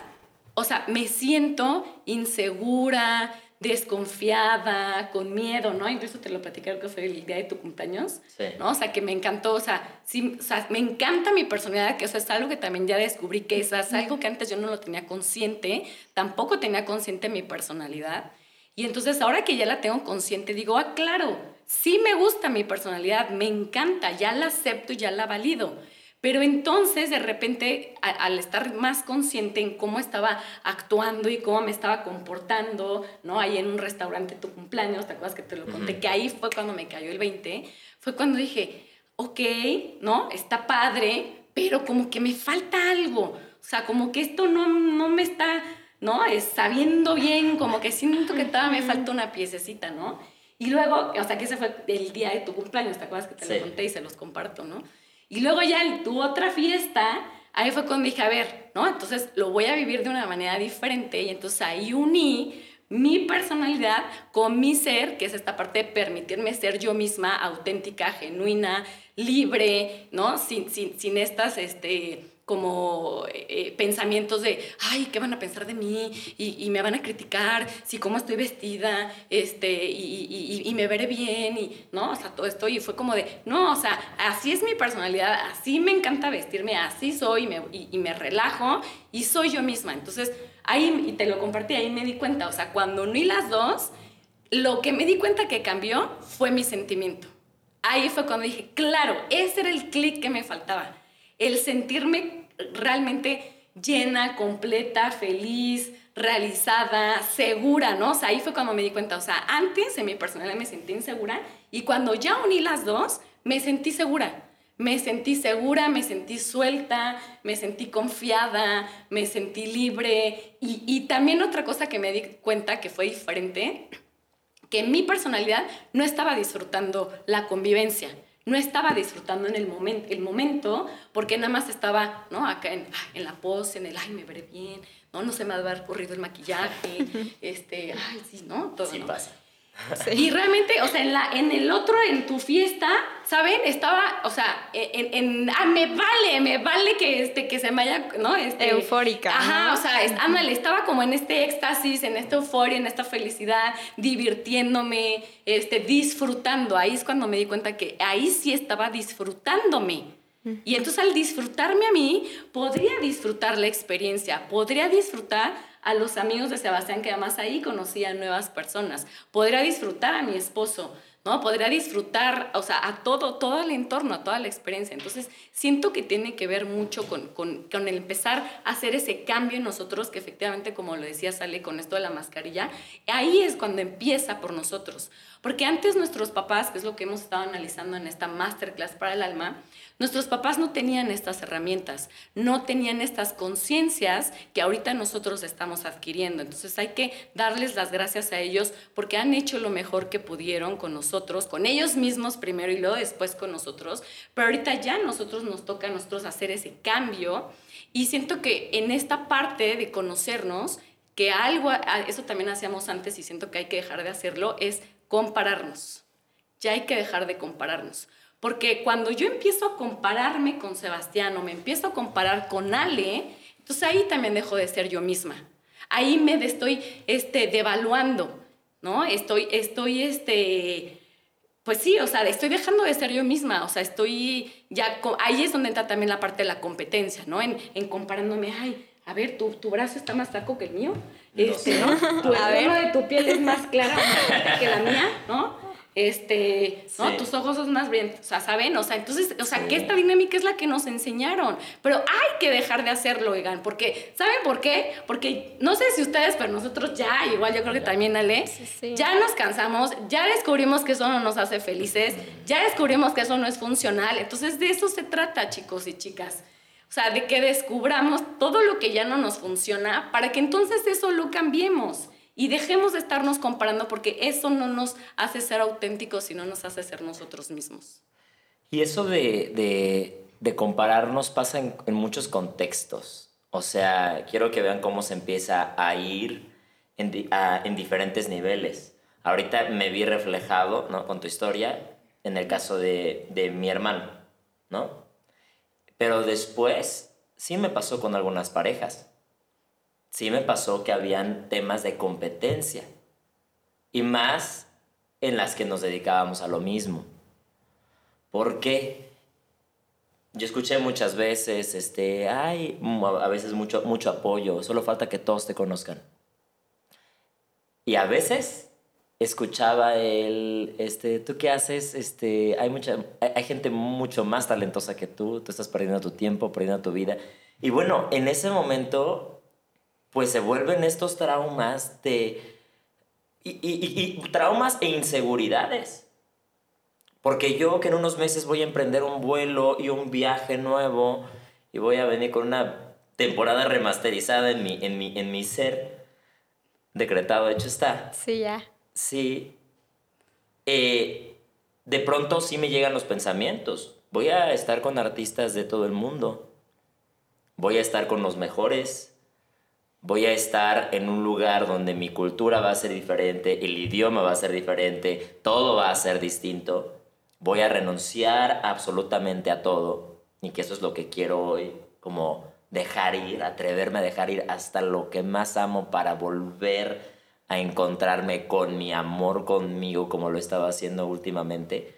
o sea, me siento insegura, desconfiada, con miedo, ¿no? Incluso te lo platicé que fue el día de tu cumpleaños, sí. ¿no? O sea, que me encantó, o sea, sí, o sea, me encanta mi personalidad, que o sea, es algo que también ya descubrí que es, es algo que antes yo no lo tenía consciente, tampoco tenía consciente mi personalidad. Y entonces ahora que ya la tengo consciente, digo, ah, claro, sí me gusta mi personalidad, me encanta, ya la acepto y ya la valido. Pero entonces, de repente, al estar más consciente en cómo estaba actuando y cómo me estaba comportando, ¿no? Ahí en un restaurante tu cumpleaños, ¿te acuerdas que te lo conté? Que ahí fue cuando me cayó el 20, fue cuando dije, ok, ¿no? Está padre, pero como que me falta algo. O sea, como que esto no, no me está, ¿no? Es sabiendo bien, como que siento que todavía me falta una piececita, ¿no? Y luego, o sea, que ese fue el día de tu cumpleaños, ¿te acuerdas que te lo conté y se los comparto, ¿no? Y luego ya en tu otra fiesta, ahí fue cuando dije, a ver, ¿no? Entonces lo voy a vivir de una manera diferente y entonces ahí uní mi personalidad con mi ser, que es esta parte de permitirme ser yo misma, auténtica, genuina, libre, ¿no? Sin, sin, sin estas, este, como eh, pensamientos de, ay, ¿qué van a pensar de mí? Y, me van a criticar, si cómo estoy vestida, este, y, y, me veré bien, y, ¿no? O sea, todo esto, y fue como de, no, o sea, así es mi personalidad, así me encanta vestirme, así soy, me, y, me relajo, y soy yo misma. Entonces, ahí, y te lo compartí, ahí me di cuenta, o sea, cuando uní las dos, lo que me di cuenta que cambió fue mi sentimiento. Ahí fue cuando dije, claro, ese era el clic que me faltaba el sentirme realmente llena, completa, feliz, realizada, segura, ¿no? O sea, ahí fue cuando me di cuenta, o sea, antes en mi personalidad me sentí insegura y cuando ya uní las dos, me sentí segura. Me sentí segura, me sentí suelta, me sentí confiada, me sentí libre. Y, y también otra cosa que me di cuenta que fue diferente, que mi personalidad no estaba disfrutando la convivencia no estaba disfrutando en el, momento el momento porque nada más estaba, ¿no? Acá en, en, la pose, en el, ay, me veré bien, ¿no? No se me va a haber corrido el maquillaje, este, ay, sí, ¿no? Todo, sí pasa. Y realmente, o sea, en, la, en el otro, en tu fiesta, ¿saben? Estaba, o sea, en, en ah, me vale, me vale que, este, que se me haya, ¿no? Este, Eufórica. Ajá, o sea, es, ándale, estaba como en este éxtasis, en esta euforia, en esta felicidad, divirtiéndome, este, disfrutando. Ahí es cuando me di cuenta que ahí sí estaba disfrutándome. Y entonces al disfrutarme a mí, podría disfrutar la experiencia, podría disfrutar a los amigos de Sebastián, que además ahí conocía nuevas personas. Podría disfrutar a mi esposo, ¿no? Podría disfrutar, o sea, a todo, todo el entorno, a toda la experiencia. Entonces, siento que tiene que ver mucho con, con, con el empezar a hacer ese cambio en nosotros, que efectivamente, como lo decía Sale con esto de la mascarilla, ahí es cuando empieza por nosotros. Porque antes nuestros papás, que es lo que hemos estado analizando en esta masterclass para el alma, nuestros papás no tenían estas herramientas, no tenían estas conciencias que ahorita nosotros estamos adquiriendo. Entonces hay que darles las gracias a ellos porque han hecho lo mejor que pudieron con nosotros, con ellos mismos primero y luego después con nosotros. Pero ahorita ya nosotros nos toca a nosotros hacer ese cambio y siento que en esta parte de conocernos, que algo, eso también hacíamos antes y siento que hay que dejar de hacerlo, es compararnos. Ya hay que dejar de compararnos. Porque cuando yo empiezo a compararme con Sebastián o me empiezo a comparar con Ale, entonces ahí también dejo de ser yo misma. Ahí me estoy este, devaluando, ¿no? Estoy, estoy, este, pues sí, o sea, estoy dejando de ser yo misma, o sea, estoy ya, ahí es donde entra también la parte de la competencia, ¿no? En, en comparándome, ay, a ver, tu, tu brazo está más taco que el mío, este, ¿no? Tu, el de tu piel es más clara que la mía, ¿no? Este, ¿no? Tus ojos son más brillantes, o sea, ¿saben? O sea, entonces, o sea, que esta dinámica es la que nos enseñaron, pero hay que dejar de hacerlo, oigan, porque, ¿saben por qué? Porque no sé si ustedes, pero nosotros ya, igual yo creo que también Ale, ya nos cansamos, ya descubrimos que eso no nos hace felices, ya descubrimos que eso no es funcional, entonces de eso se trata, chicos y chicas. O sea, de que descubramos todo lo que ya no nos funciona para que entonces eso lo cambiemos y dejemos de estarnos comparando porque eso no nos hace ser auténticos y no nos hace ser nosotros mismos. Y eso de, compararnos pasa en, muchos contextos. O sea, quiero que vean cómo se empieza a ir en, en diferentes niveles. Ahorita me vi reflejado ¿no? con tu historia en el caso de, de mi hermano, ¿no? Pero después sí me pasó con algunas parejas. Sí me pasó que habían temas de competencia. Y más en las que nos dedicábamos a lo mismo. ¿Por qué? Yo escuché muchas veces, este, ay, a veces mucho, mucho apoyo, solo falta que todos te conozcan. Y a veces escuchaba el, este, ¿tú qué haces? Este, hay, mucha, hay, gente mucho más talentosa que tú, tú estás perdiendo tu tiempo, perdiendo tu vida. Y bueno, en ese momento, pues se vuelven estos traumas de... Y, y, y, traumas e inseguridades. Porque yo que en unos meses voy a emprender un vuelo y un viaje nuevo y voy a venir con una temporada remasterizada en mi, en mi, en mi ser, decretado, hecho está. Sí, ya sí, eh, de pronto sí me llegan los pensamientos. Voy a estar con artistas de todo el mundo. Voy a estar con los mejores. Voy a estar en un lugar donde mi cultura va a ser diferente, el idioma va a ser diferente, todo va a ser distinto. Voy a renunciar absolutamente a todo. Y que eso es lo que quiero hoy, como dejar ir, atreverme a dejar ir hasta lo que más amo para volver a encontrarme con mi amor conmigo como lo estaba haciendo últimamente.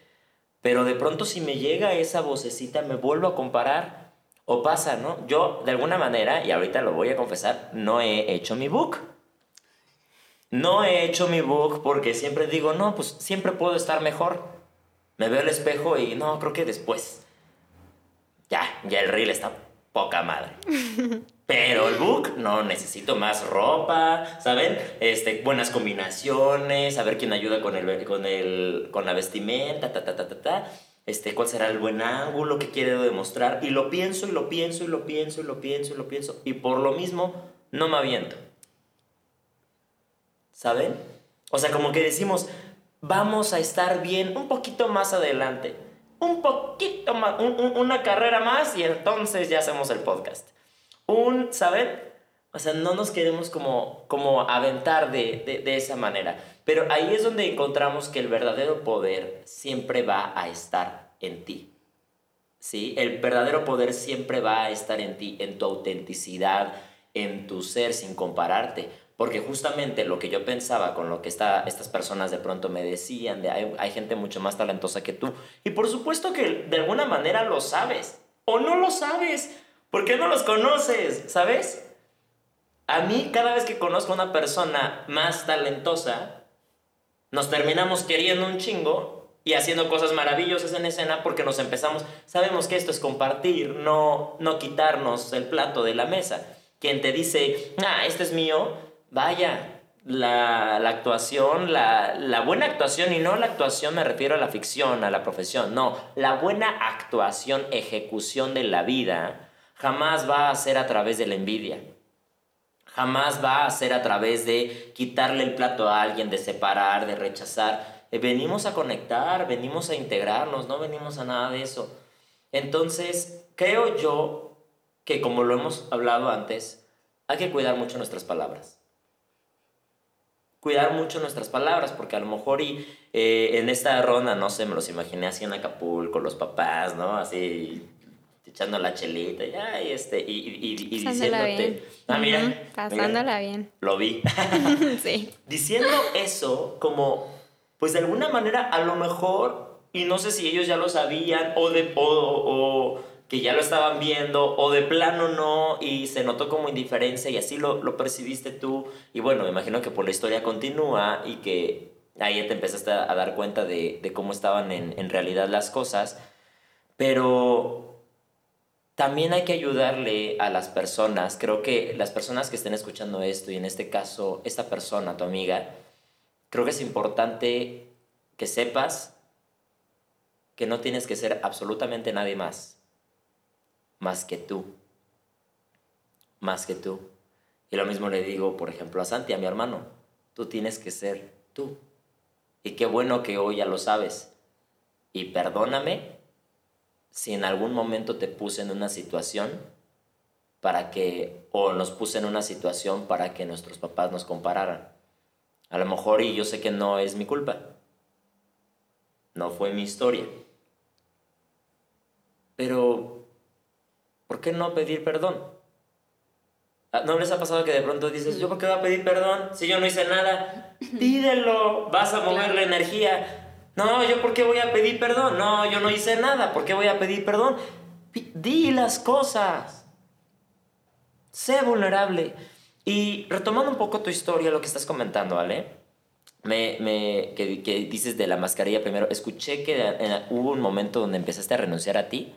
Pero de pronto si me llega esa vocecita me vuelvo a comparar o pasa, ¿no? Yo de alguna manera, y ahorita lo voy a confesar, no he hecho mi book. No he hecho mi book porque siempre digo, no, pues siempre puedo estar mejor. Me veo al espejo y no, creo que después. Ya, ya el reel está poca madre. Pero el book, no, necesito más ropa, ¿saben? Este, buenas combinaciones, saber quién ayuda con, el, con, el, con la vestimenta, ta, ta, ta, ta, ta. Este, cuál será el buen ángulo que quiero demostrar. Y lo pienso, y lo pienso, y lo pienso, y lo pienso, y lo pienso. Y por lo mismo, no me aviento. ¿Saben? O sea, como que decimos, vamos a estar bien un poquito más adelante. Un poquito más, una carrera más, y entonces ya hacemos el podcast un, ¿saben? O sea, no nos queremos como, como aventar de, de, esa manera. Pero ahí es donde encontramos que el verdadero poder siempre va a estar en ti. ¿Sí? El verdadero poder siempre va a estar en ti, en tu autenticidad, en tu ser, sin compararte. Porque justamente lo que yo pensaba con lo que esta, estas personas de pronto me decían, de hay, gente mucho más talentosa que tú. Y por supuesto que de alguna manera lo sabes. O no lo sabes. ¿Por qué no los conoces? ¿Sabes? A mí, cada vez que conozco a una persona más talentosa, nos terminamos queriendo un chingo y haciendo cosas maravillosas en escena porque nos empezamos, sabemos que esto es compartir, no, no quitarnos el plato de la mesa. Quien te dice, ah, este es mío, vaya, la, la actuación, la, la, buena actuación, y no la actuación me refiero a la ficción, a la profesión, no, la buena actuación, ejecución de la vida, jamás va a ser a través de la envidia. Jamás va a ser a través de quitarle el plato a alguien, de separar, de rechazar. Eh, venimos a conectar, venimos a integrarnos, no venimos a nada de eso. Entonces, creo yo que como lo hemos hablado antes, hay que cuidar mucho nuestras palabras cuidar mucho nuestras palabras, porque a lo mejor y eh, en esta ronda, no sé, me los imaginé así en Acapulco, los papás, ¿no? Así echando la chelita, ya, y, este, y, y, y diciéndote, bien. ah, mira, pasándola bien. Lo vi. sí. Diciendo eso como, pues de alguna manera, a lo mejor, y no sé si ellos ya lo sabían, o de, o, o que ya lo estaban viendo o de plano no y se notó como indiferencia y así lo, lo percibiste tú y bueno, me imagino que por la historia continúa y que ahí te empezaste a, dar cuenta de, de cómo estaban en, en, realidad las cosas, pero también hay que ayudarle a las personas, creo que las personas que estén escuchando esto y en este caso esta persona, tu amiga, creo que es importante que sepas que no tienes que ser absolutamente nadie más más que tú. Más que tú. Y lo mismo le digo, por ejemplo, a Santi, a mi hermano. Tú tienes que ser tú. Y qué bueno que hoy ya lo sabes. Y perdóname si en algún momento te puse en una situación para que, o nos puse en una situación para que nuestros papás nos compararan. A lo mejor, y yo sé que no es mi culpa. No fue mi historia. Pero ¿por qué no pedir perdón? Ah, ¿No les ha pasado que de pronto dices, yo por qué voy a pedir perdón si yo no hice nada? Pídelo, vas a mover la energía. No, yo por qué voy a pedir perdón? No, yo no hice nada, ¿por qué voy a pedir perdón? Di las cosas. Sé vulnerable. Y retomando un poco tu historia, lo que estás comentando, ¿vale? Me, me, que, que, dices de la mascarilla primero, escuché que hubo un momento donde empezaste a renunciar a ti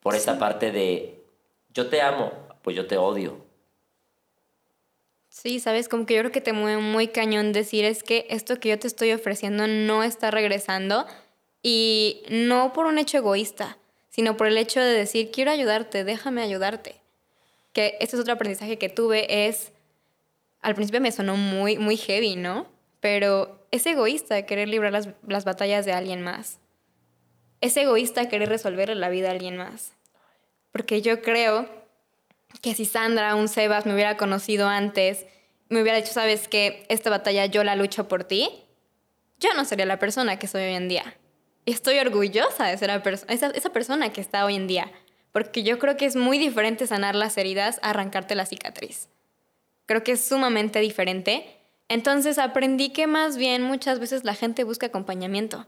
por esa parte de yo te amo, pues yo te odio. Sí, sabes, como que yo creo que te mueve muy cañón decir es que esto que yo te estoy ofreciendo no está regresando y no por un hecho egoísta, sino por el hecho de decir quiero ayudarte, déjame ayudarte. Que este es otro aprendizaje que tuve es, al principio me sonó muy, muy heavy, ¿no? Pero es egoísta querer librar las, las batallas de alguien más. Es egoísta querer resolverle la vida a alguien más. Porque yo creo que si Sandra, un Sebas, me hubiera conocido antes, me hubiera dicho, sabes que esta batalla yo la lucho por ti, yo no sería la persona que soy hoy en día. Y estoy orgullosa de ser esa, esa persona que está hoy en día. Porque yo creo que es muy diferente sanar las heridas a arrancarte la cicatriz. Creo que es sumamente diferente. Entonces aprendí que más bien muchas veces la gente busca acompañamiento.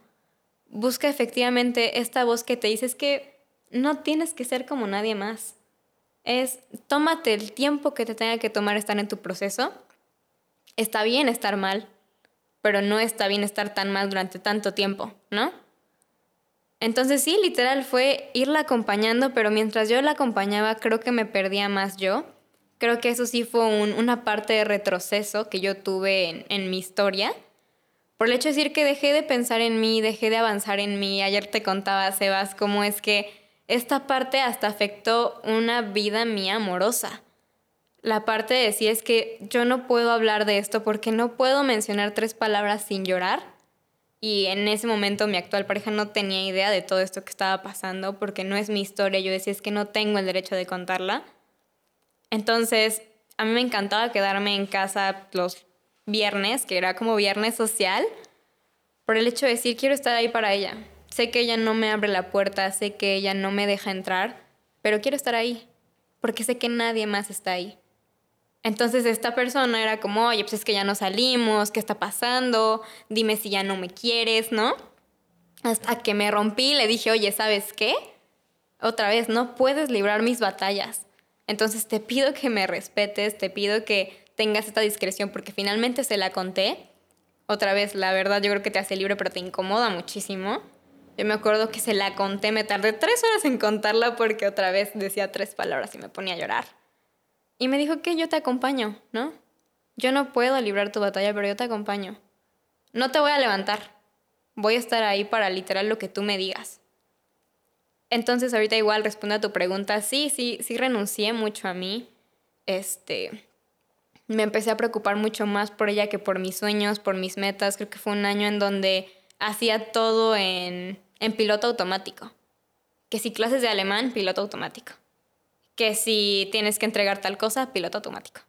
Busca efectivamente esta voz que te dice es que no tienes que ser como nadie más. Es, tómate el tiempo que te tenga que tomar estar en tu proceso. Está bien estar mal, pero no está bien estar tan mal durante tanto tiempo, ¿no? Entonces sí, literal fue irla acompañando, pero mientras yo la acompañaba creo que me perdía más yo. Creo que eso sí fue una parte de retroceso que yo tuve en, en mi historia. Por el hecho de decir que dejé de pensar en mí, dejé de avanzar en mí. Ayer te contaba, Sebas, cómo es que esta parte hasta afectó una vida mía amorosa. La parte de decir es que yo no puedo hablar de esto porque no puedo mencionar tres palabras sin llorar. Y en ese momento mi actual pareja no tenía idea de todo esto que estaba pasando porque no es mi historia. Yo decía es que no tengo el derecho de contarla. Entonces, a mí me encantaba quedarme en casa los viernes, que era como viernes social, por el hecho de decir quiero estar ahí para ella sé que ella no me abre la puerta, sé que ella no me deja entrar, pero quiero estar ahí, porque sé que nadie más está ahí. Entonces esta persona era como, oye, pues es que ya no salimos, ¿qué está pasando? Dime si ya no me quieres, ¿no? Hasta que me rompí, le dije, oye, ¿sabes qué? Otra vez, no puedes librar mis batallas. Entonces te pido que me respetes, te pido que tengas esta discreción, porque finalmente se la conté otra vez, la verdad, yo creo que te hace libre, pero te incomoda muchísimo. Yo me acuerdo que se la conté, me tardé tres horas en contarla porque otra vez decía tres palabras y me ponía a llorar. Y me dijo que yo te acompaño, ¿no? Yo no puedo librar tu batalla, pero yo te acompaño. No te voy a levantar. Voy a estar ahí para literal lo que tú me digas. Entonces ahorita igual responde a tu pregunta. Sí, sí, sí renuncié mucho a mí. Este, me empecé a preocupar mucho más por ella que por mis sueños, por mis metas. Creo que fue un año en donde hacía todo en, en piloto automático. Que si clases de alemán, piloto automático. Que si tienes que entregar tal cosa, piloto automático.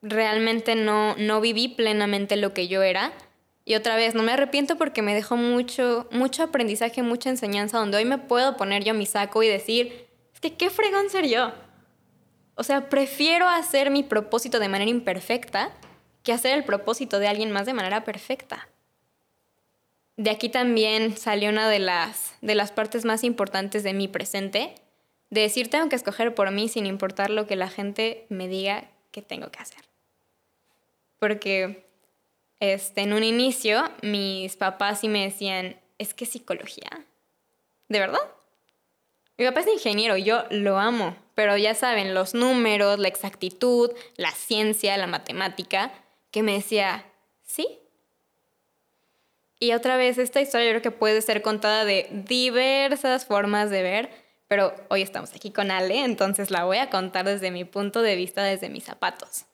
Realmente no, no viví plenamente lo que yo era. Y otra vez, no me arrepiento porque me dejó mucho, mucho aprendizaje, mucha enseñanza, donde hoy me puedo poner yo mi saco y decir, es que qué fregón ser yo. O sea, prefiero hacer mi propósito de manera imperfecta que hacer el propósito de alguien más de manera perfecta de aquí también salió una de las, de las partes más importantes de mi presente, de decir tengo que escoger por mí sin importar lo que la gente me diga que tengo que hacer. Porque este, en un inicio mis papás sí me decían, es que psicología. ¿De verdad? Mi papá es ingeniero yo lo amo, pero ya saben, los números, la exactitud, la ciencia, la matemática, que me decía, y otra vez, esta historia yo creo que puede ser contada de diversas formas de ver, pero hoy estamos aquí con Ale, entonces la voy a contar desde mi punto de vista, desde mis zapatos.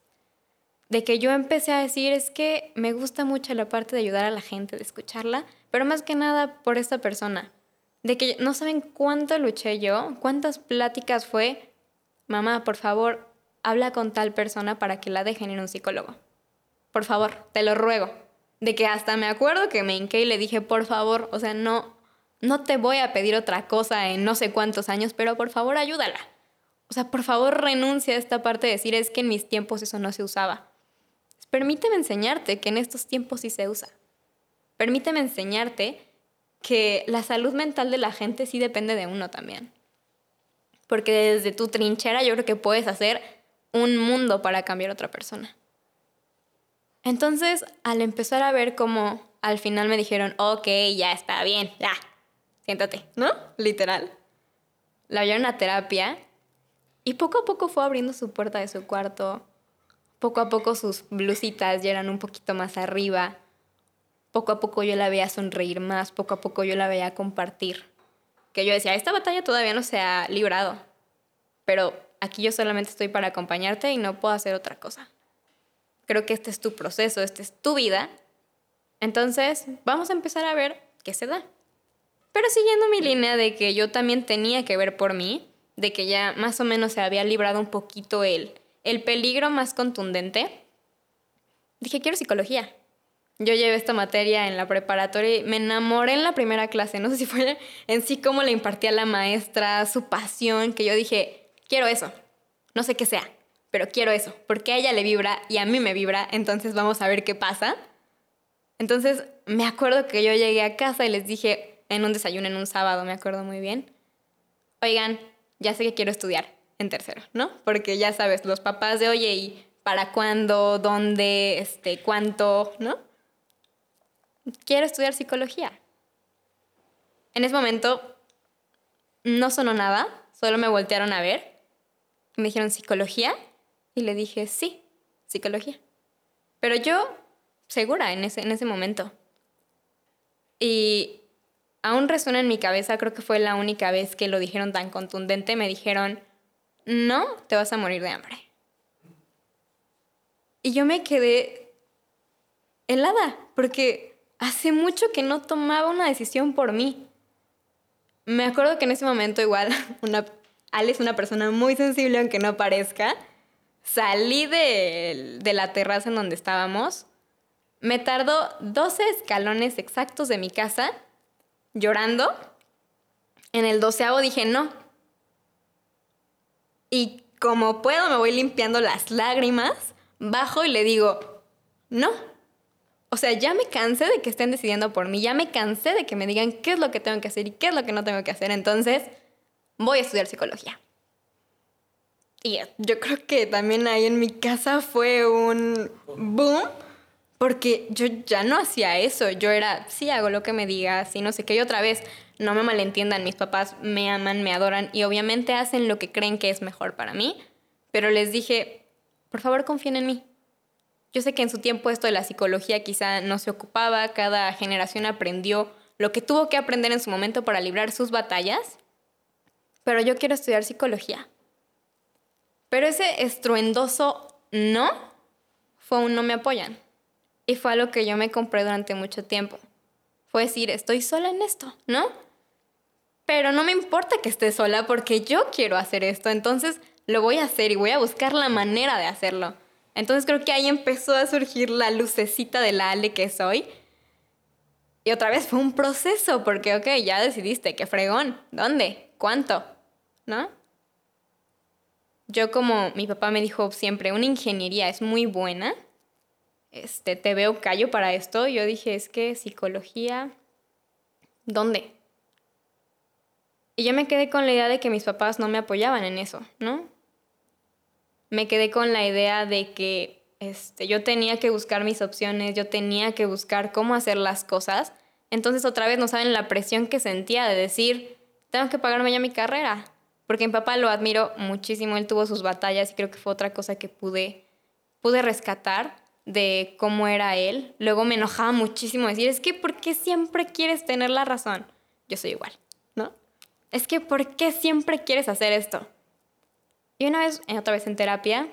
De que yo empecé a decir es que me gusta mucho la parte de ayudar a la gente, de escucharla, pero más que nada por esta persona. De que no saben cuánto luché yo, cuántas pláticas fue, mamá, por favor, habla con tal persona para que la dejen en un psicólogo. Por favor, te lo ruego de que hasta me acuerdo que me hinqué y le dije, por favor, o sea, no, no te voy a pedir otra cosa en no sé cuántos años, pero por favor ayúdala. O sea, por favor renuncia a esta parte de decir, es que en mis tiempos eso no se usaba. Permíteme enseñarte que en estos tiempos sí se usa. Permíteme enseñarte que la salud mental de la gente sí depende de uno también. Porque desde tu trinchera yo creo que puedes hacer un mundo para cambiar a otra persona. Entonces, al empezar a ver cómo al final me dijeron, ok, ya está bien, ya, siéntate, ¿no? Literal. La llevaron a terapia y poco a poco fue abriendo su puerta de su cuarto. Poco a poco sus blusitas ya eran un poquito más arriba. Poco a poco yo la veía sonreír más, poco a poco yo la veía compartir. Que yo decía, esta batalla todavía no se ha librado, pero aquí yo solamente estoy para acompañarte y no puedo hacer otra cosa creo que este es tu proceso, esta es tu vida. Entonces, vamos a empezar a ver qué se da. Pero siguiendo mi línea de que yo también tenía que ver por mí, de que ya más o menos se había librado un poquito el, el peligro más contundente, dije, quiero psicología. Yo llevé esta materia en la preparatoria y me enamoré en la primera clase. No sé si fue en sí cómo le impartía la maestra, su pasión, que yo dije, quiero eso. No sé qué sea pero quiero eso, porque a ella le vibra y a mí me vibra, entonces vamos a ver qué pasa. Entonces me acuerdo que yo llegué a casa y les dije en un desayuno en un sábado, me acuerdo muy bien, oigan, ya sé que quiero estudiar en tercero, ¿no? Porque ya sabes, los papás de, oye, ¿y para cuándo? ¿Dónde? Este, ¿Cuánto? ¿No? Quiero estudiar psicología. En ese momento no sonó nada, solo me voltearon a ver. Me dijeron, ¿psicología? Y le dije, sí, psicología. Pero yo, segura en ese, en ese momento. Y aún resuena en mi cabeza, creo que fue la única vez que lo dijeron tan contundente, me dijeron, no, te vas a morir de hambre. Y yo me quedé helada, porque hace mucho que no tomaba una decisión por mí. Me acuerdo que en ese momento igual, una, es una persona muy sensible, aunque no parezca, Salí de, la terraza en donde estábamos. Me tardó 12 escalones exactos de mi casa llorando. En el doceavo dije no. Y como puedo, me voy limpiando las lágrimas, bajo y le digo, no. O sea, ya me cansé de que estén decidiendo por mí, ya me cansé de que me digan qué es lo que tengo que hacer y qué es lo que no tengo que hacer. Entonces, voy a estudiar psicología. Y yo creo que también ahí en mi casa fue un boom, porque yo ya no hacía eso, yo era, sí, hago lo que me digas, y no sé qué, y otra vez, no me malentiendan, mis papás me aman, me adoran, y obviamente hacen lo que creen que es mejor para mí, pero les dije, por favor confíen en mí. Yo sé que en su tiempo esto de la psicología quizá no se ocupaba, cada generación aprendió lo que tuvo que aprender en su momento para librar sus batallas, pero yo quiero estudiar psicología. Pero ese estruendoso no fue un no me apoyan. Y fue algo que yo me compré durante mucho tiempo. Fue decir, estoy sola en esto, ¿no? Pero no me importa que esté sola porque yo quiero hacer esto, entonces lo voy a hacer y voy a buscar la manera de hacerlo. Entonces creo que ahí empezó a surgir la lucecita de la Ale que soy. Y otra vez fue un proceso, porque, ok, ya decidiste, qué fregón, ¿dónde? ¿Cuánto? ¿No? Yo como mi papá me dijo siempre, una ingeniería es muy buena, este, te veo callo para esto. Yo dije, es que psicología, ¿dónde? Y yo me quedé con la idea de que mis papás no me apoyaban en eso, ¿no? Me quedé con la idea de que este, yo tenía que buscar mis opciones, yo tenía que buscar cómo hacer las cosas. Entonces otra vez no saben la presión que sentía de decir, tengo que pagarme ya mi carrera, porque mi papá lo admiro muchísimo, él tuvo sus batallas y creo que fue otra cosa que pude, pude rescatar de cómo era él. Luego me enojaba muchísimo decir, es que ¿por qué siempre quieres tener la razón? Yo soy igual, ¿no? Es que ¿por qué siempre quieres hacer esto? Y una vez, otra vez en terapia,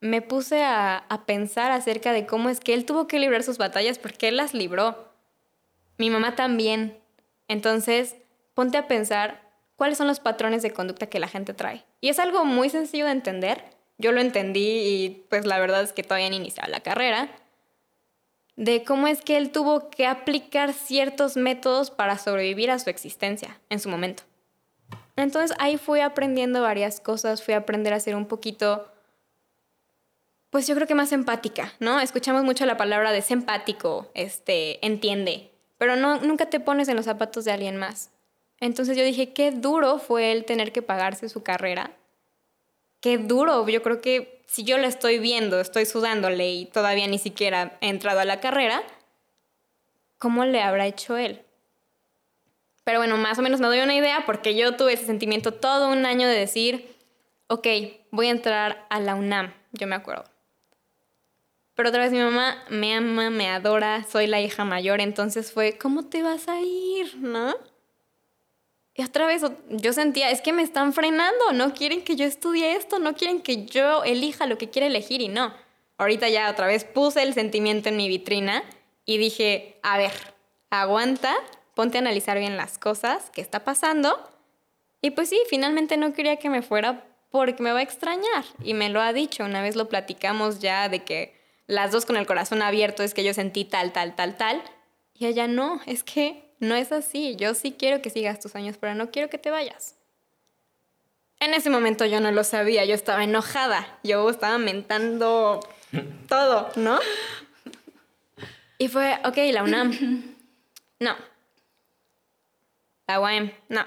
me puse a, a pensar acerca de cómo es que él tuvo que librar sus batallas porque él las libró. Mi mamá también. Entonces, ponte a pensar cuáles son los patrones de conducta que la gente trae. Y es algo muy sencillo de entender. Yo lo entendí y pues la verdad es que todavía no iniciaba la carrera. De cómo es que él tuvo que aplicar ciertos métodos para sobrevivir a su existencia en su momento. Entonces ahí fui aprendiendo varias cosas, fui a aprender a ser un poquito, pues yo creo que más empática, ¿no? Escuchamos mucho la palabra de empático, este, entiende, pero no, nunca te pones en los zapatos de alguien más. Entonces yo dije, qué duro fue él tener que pagarse su carrera. Qué duro, yo creo que si yo lo estoy viendo, estoy sudándole y todavía ni siquiera he entrado a la carrera, ¿cómo le habrá hecho él? Pero bueno, más o menos me doy una idea porque yo tuve ese sentimiento todo un año de decir, ok, voy a entrar a la UNAM, yo me acuerdo. Pero otra vez mi mamá me ama, me adora, soy la hija mayor, entonces fue, ¿cómo te vas a ir? ¿No? Y otra vez yo sentía, es que me están frenando, no quieren que yo estudie esto, no quieren que yo elija lo que quiera elegir y no. Ahorita ya otra vez puse el sentimiento en mi vitrina y dije, a ver, aguanta, ponte a analizar bien las cosas, qué está pasando. Y pues sí, finalmente no quería que me fuera porque me va a extrañar. Y me lo ha dicho, una vez lo platicamos ya de que las dos con el corazón abierto es que yo sentí tal, tal, tal, tal. Y ella no, es que no es así. Yo sí quiero que sigas tus años, pero no quiero que te vayas. En ese momento yo no lo sabía, yo estaba enojada, yo estaba mentando todo, ¿no? Y fue, ok, la UNAM, no. La UAM, no.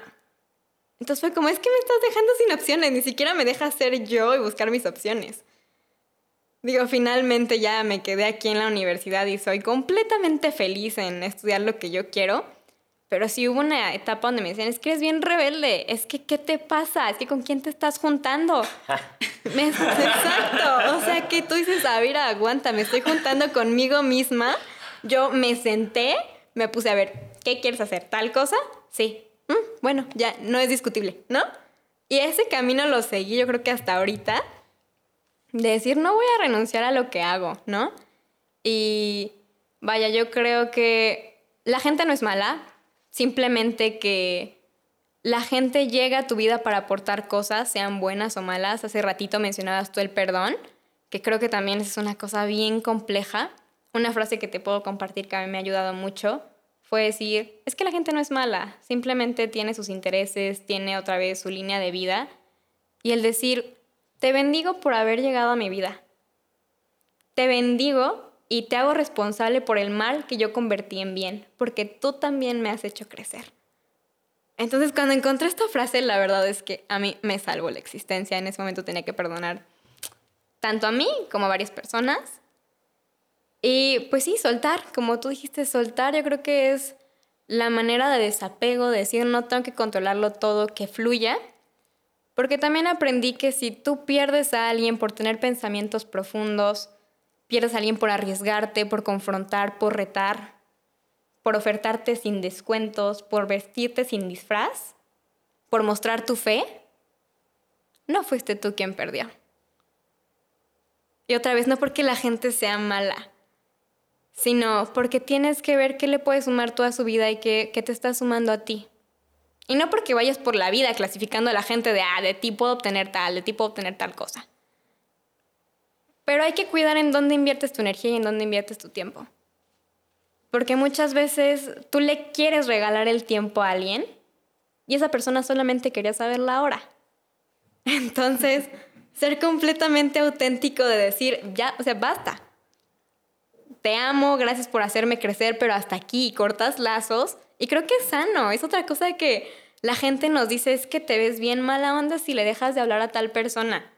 Entonces fue como, es que me estás dejando sin opciones, ni siquiera me dejas ser yo y buscar mis opciones. Digo, finalmente ya me quedé aquí en la universidad y soy completamente feliz en estudiar lo que yo quiero. Pero sí hubo una etapa donde me decían, es que eres bien rebelde, es que ¿qué te pasa? Es que ¿con quién te estás juntando? exacto, o sea que tú dices, a ver, aguanta, me estoy juntando conmigo misma. Yo me senté, me puse a ver, ¿qué quieres hacer? ¿Tal cosa? Sí. Mm, bueno, ya no es discutible, ¿no? Y ese camino lo seguí yo creo que hasta ahorita, de decir, no voy a renunciar a lo que hago, ¿no? Y vaya, yo creo que la gente no es mala, Simplemente que la gente llega a tu vida para aportar cosas, sean buenas o malas. Hace ratito mencionabas tú el perdón, que creo que también es una cosa bien compleja. Una frase que te puedo compartir que a mí me ha ayudado mucho fue decir, es que la gente no es mala, simplemente tiene sus intereses, tiene otra vez su línea de vida. Y el decir, te bendigo por haber llegado a mi vida. Te bendigo y te hago responsable por el mal que yo convertí en bien, porque tú también me has hecho crecer. Entonces, cuando encontré esta frase, la verdad es que a mí me salvó la existencia. En ese momento tenía que perdonar tanto a mí como a varias personas. Y pues sí, soltar, como tú dijiste, soltar yo creo que es la manera de desapego, de decir no tengo que controlarlo todo, que fluya. Porque también aprendí que si tú pierdes a alguien por tener pensamientos profundos, pierdes a alguien por arriesgarte, por confrontar, por retar, por ofertarte sin descuentos, por vestirte sin disfraz, por mostrar tu fe, no fuiste tú quien perdió. Y otra vez, no porque la gente sea mala, sino porque tienes que ver qué le puedes sumar toda su vida y qué, te está sumando a ti. Y no porque vayas por la vida clasificando a la gente de, ah, de ti puedo obtener tal, de ti puedo obtener tal cosa. Pero hay que cuidar en dónde inviertes tu energía y en dónde inviertes tu tiempo. Porque muchas veces tú le quieres regalar el tiempo a alguien y esa persona solamente quería saber la hora. Entonces, ser completamente auténtico de decir, ya, o sea, basta te amo, gracias por hacerme crecer, pero hasta aquí, cortas lazos. Y creo que es sano, es otra cosa que la gente nos dice, es que te ves bien mala onda si le dejas de hablar a tal persona.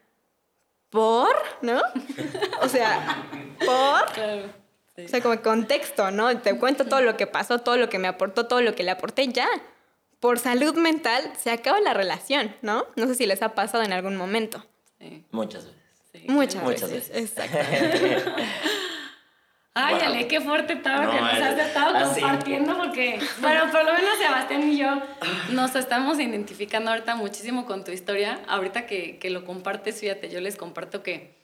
¿Por? ¿No? o sea, ¿por? O sea, como contexto, ¿no? Te cuento todo lo que pasó, todo lo que me aportó, todo lo que le aporté, ya. Por salud mental se acaba la relación, ¿no? No sé si les ha pasado en algún momento. Muchas veces. Muchas, Muchas veces. veces. Exactamente. Ay, Ale, qué fuerte estaba que nos has estado compartiendo porque, bueno, por lo menos Sebastián y yo nos estamos identificando ahorita muchísimo con tu historia. Ahorita que, que lo compartes, fíjate, yo les comparto que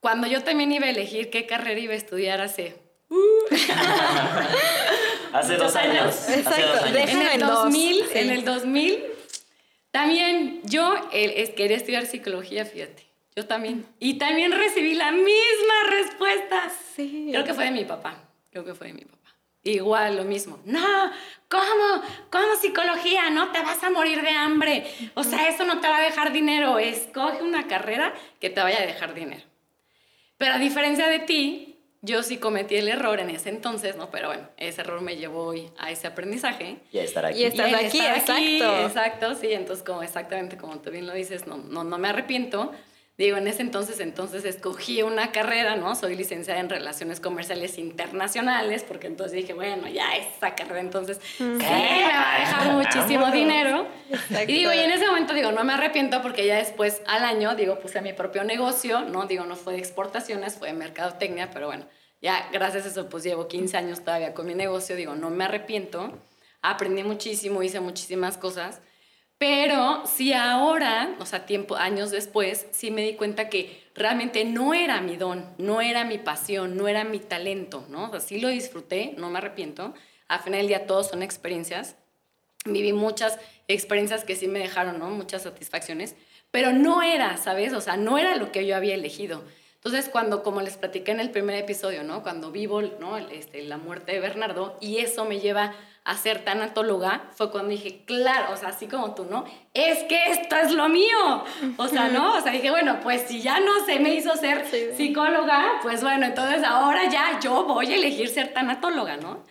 cuando yo también iba a elegir qué carrera iba a estudiar hace... Uh, hace dos años. Exacto, En el 2000, en el 2000, también yo quería estudiar psicología, fíjate. Yo también. Y también recibí la misma respuesta. Sí. Creo que fue de mi papá. Creo que fue de mi papá. Igual, lo mismo. No, ¿cómo? ¿Cómo psicología? No te vas a morir de hambre. O sea, eso no te va a dejar dinero. Escoge una carrera que te vaya a dejar dinero. Pero a diferencia de ti, yo sí cometí el error en ese entonces, ¿no? Pero bueno, ese error me llevó hoy a ese aprendizaje. Y a estar aquí. Y estás aquí, exacto. exacto, sí. Entonces, como exactamente como tú bien lo dices, no, no, no me arrepiento Digo, en ese entonces, entonces escogí una carrera, ¿no? Soy licenciada en Relaciones Comerciales Internacionales, porque entonces dije, bueno, ya esa carrera entonces sí, me va a dejar muchísimo dinero. Y digo, y en ese momento digo, no me arrepiento porque ya después al año, digo, puse mi propio negocio, ¿no? Digo, no fue de exportaciones, fue de mercadotecnia, pero bueno, ya gracias a eso pues llevo 15 años todavía con mi negocio, digo, no me arrepiento, aprendí muchísimo, hice muchísimas cosas. Pero si ahora, o sea, tiempo, años después, sí me di cuenta que realmente no era mi don, no era mi pasión, no era mi talento, ¿no? O sea, sí lo disfruté, no me arrepiento. Al final del día todos son experiencias. Viví muchas experiencias que sí me dejaron, ¿no? Muchas satisfacciones, pero no era, ¿sabes? O sea, no era lo que yo había elegido. Entonces, cuando, como les platiqué en el primer episodio, ¿no? Cuando vivo, ¿no? Este, la muerte de Bernardo, y eso me lleva a ser tanatóloga, fue cuando dije, claro, o sea, así como tú, ¿no? Es que esto es lo mío. O sea, ¿no? O sea, dije, bueno, pues si ya no se me hizo ser psicóloga, pues bueno, entonces ahora ya yo voy a elegir ser tanatóloga, ¿no?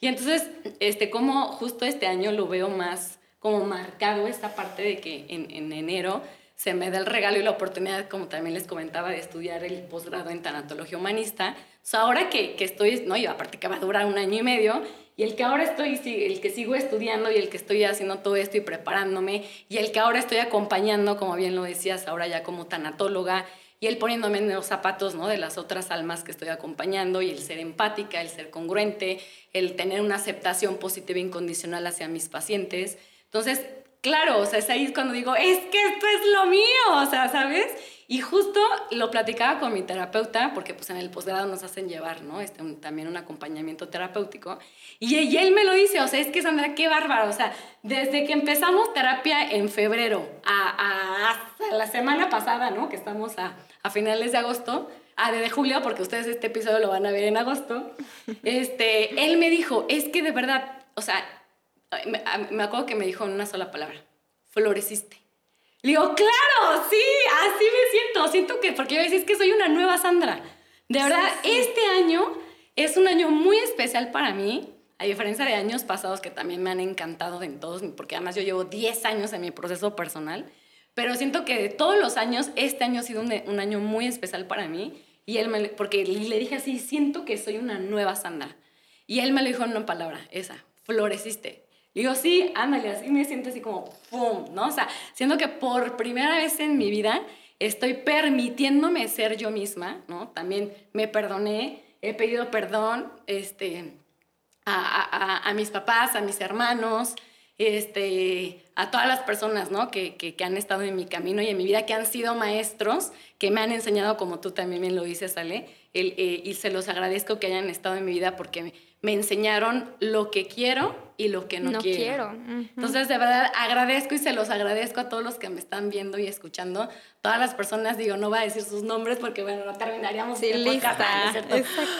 Y entonces, este, como justo este año lo veo más como marcado esta parte de que en, en enero se me da el regalo y la oportunidad, como también les comentaba, de estudiar el posgrado en tanatología humanista. O sea, ahora que, que estoy, no, yo aparte que va a durar un año y medio, y el que ahora estoy, el que sigo estudiando y el que estoy haciendo todo esto y preparándome, y el que ahora estoy acompañando, como bien lo decías, ahora ya como tanatóloga, y el poniéndome en los zapatos ¿no? de las otras almas que estoy acompañando, y el ser empática, el ser congruente, el tener una aceptación positiva e incondicional hacia mis pacientes. Entonces, claro, o sea, es ahí cuando digo, es que esto es lo mío, o sea, ¿sabes? Y justo lo platicaba con mi terapeuta, porque pues en el posgrado nos hacen llevar, ¿no? Este, también un acompañamiento terapéutico. Y, y, él me lo dice, o sea, es que Sandra, qué bárbaro, o sea, desde que empezamos terapia en febrero a, hasta la semana pasada, ¿no? Que estamos a, a finales de agosto, a de julio, porque ustedes este episodio lo van a ver en agosto, este, él me dijo, es que de verdad, o sea, me, me acuerdo que me dijo en una sola palabra, floreciste. Le digo, claro, sí, así me siento. Siento que, porque yo decía, que soy una nueva Sandra. De verdad, este año es un año muy especial para mí, a diferencia de años pasados que también me han encantado en todos, porque además yo llevo 10 años en mi proceso personal, pero siento que de todos los años, este año ha sido un, un año muy especial para mí Y él me, porque le dije así, siento que soy una nueva Sandra. Y él me lo dijo en una palabra, esa, floreciste. Le digo, sí, ándale, así me siento así como, ¡pum! ¿no? O sea, siento que por primera vez en mi vida estoy permitiéndome ser yo misma, ¿no? También me perdoné, he pedido perdón este, a, mis papás, a mis hermanos, este, a todas las personas ¿no? que, que, han estado en mi camino y en mi vida, que han sido maestros, que me han enseñado, como tú también me lo dices, Ale, el, eh, y se los agradezco que hayan estado en mi vida porque me enseñaron lo que quiero y lo que no, quiero. Entonces, de verdad, agradezco y se los agradezco a todos los que me están viendo y escuchando. Todas las personas, digo, no voy a decir sus nombres porque, bueno, no terminaríamos sí, lista.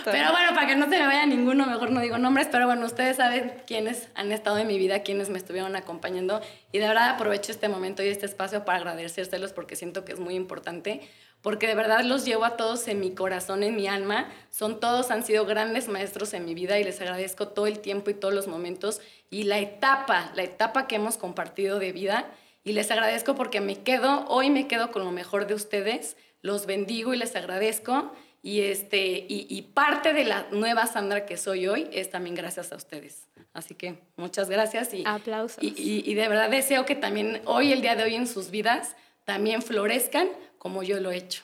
Pero bueno, para que no se me vaya ninguno, mejor no digo nombres, pero bueno, ustedes saben quiénes han estado en mi vida, quiénes me estuvieron acompañando. Y de verdad aprovecho este momento y este espacio para agradecérselos porque siento que es muy importante porque de verdad los llevo a todos en mi corazón, en mi alma. Son todos, han sido grandes maestros en mi vida y les agradezco todo el tiempo y todos los momentos y la etapa, la etapa que hemos compartido de vida. Y les agradezco porque me quedo, hoy me quedo con lo mejor de ustedes. Los bendigo y les agradezco. Y, este, y, parte de la nueva Sandra que soy hoy es también gracias a ustedes. Así que muchas gracias y aplausos. Y, y de verdad deseo que también hoy, el día de hoy en sus vidas, también florezcan como yo lo he hecho.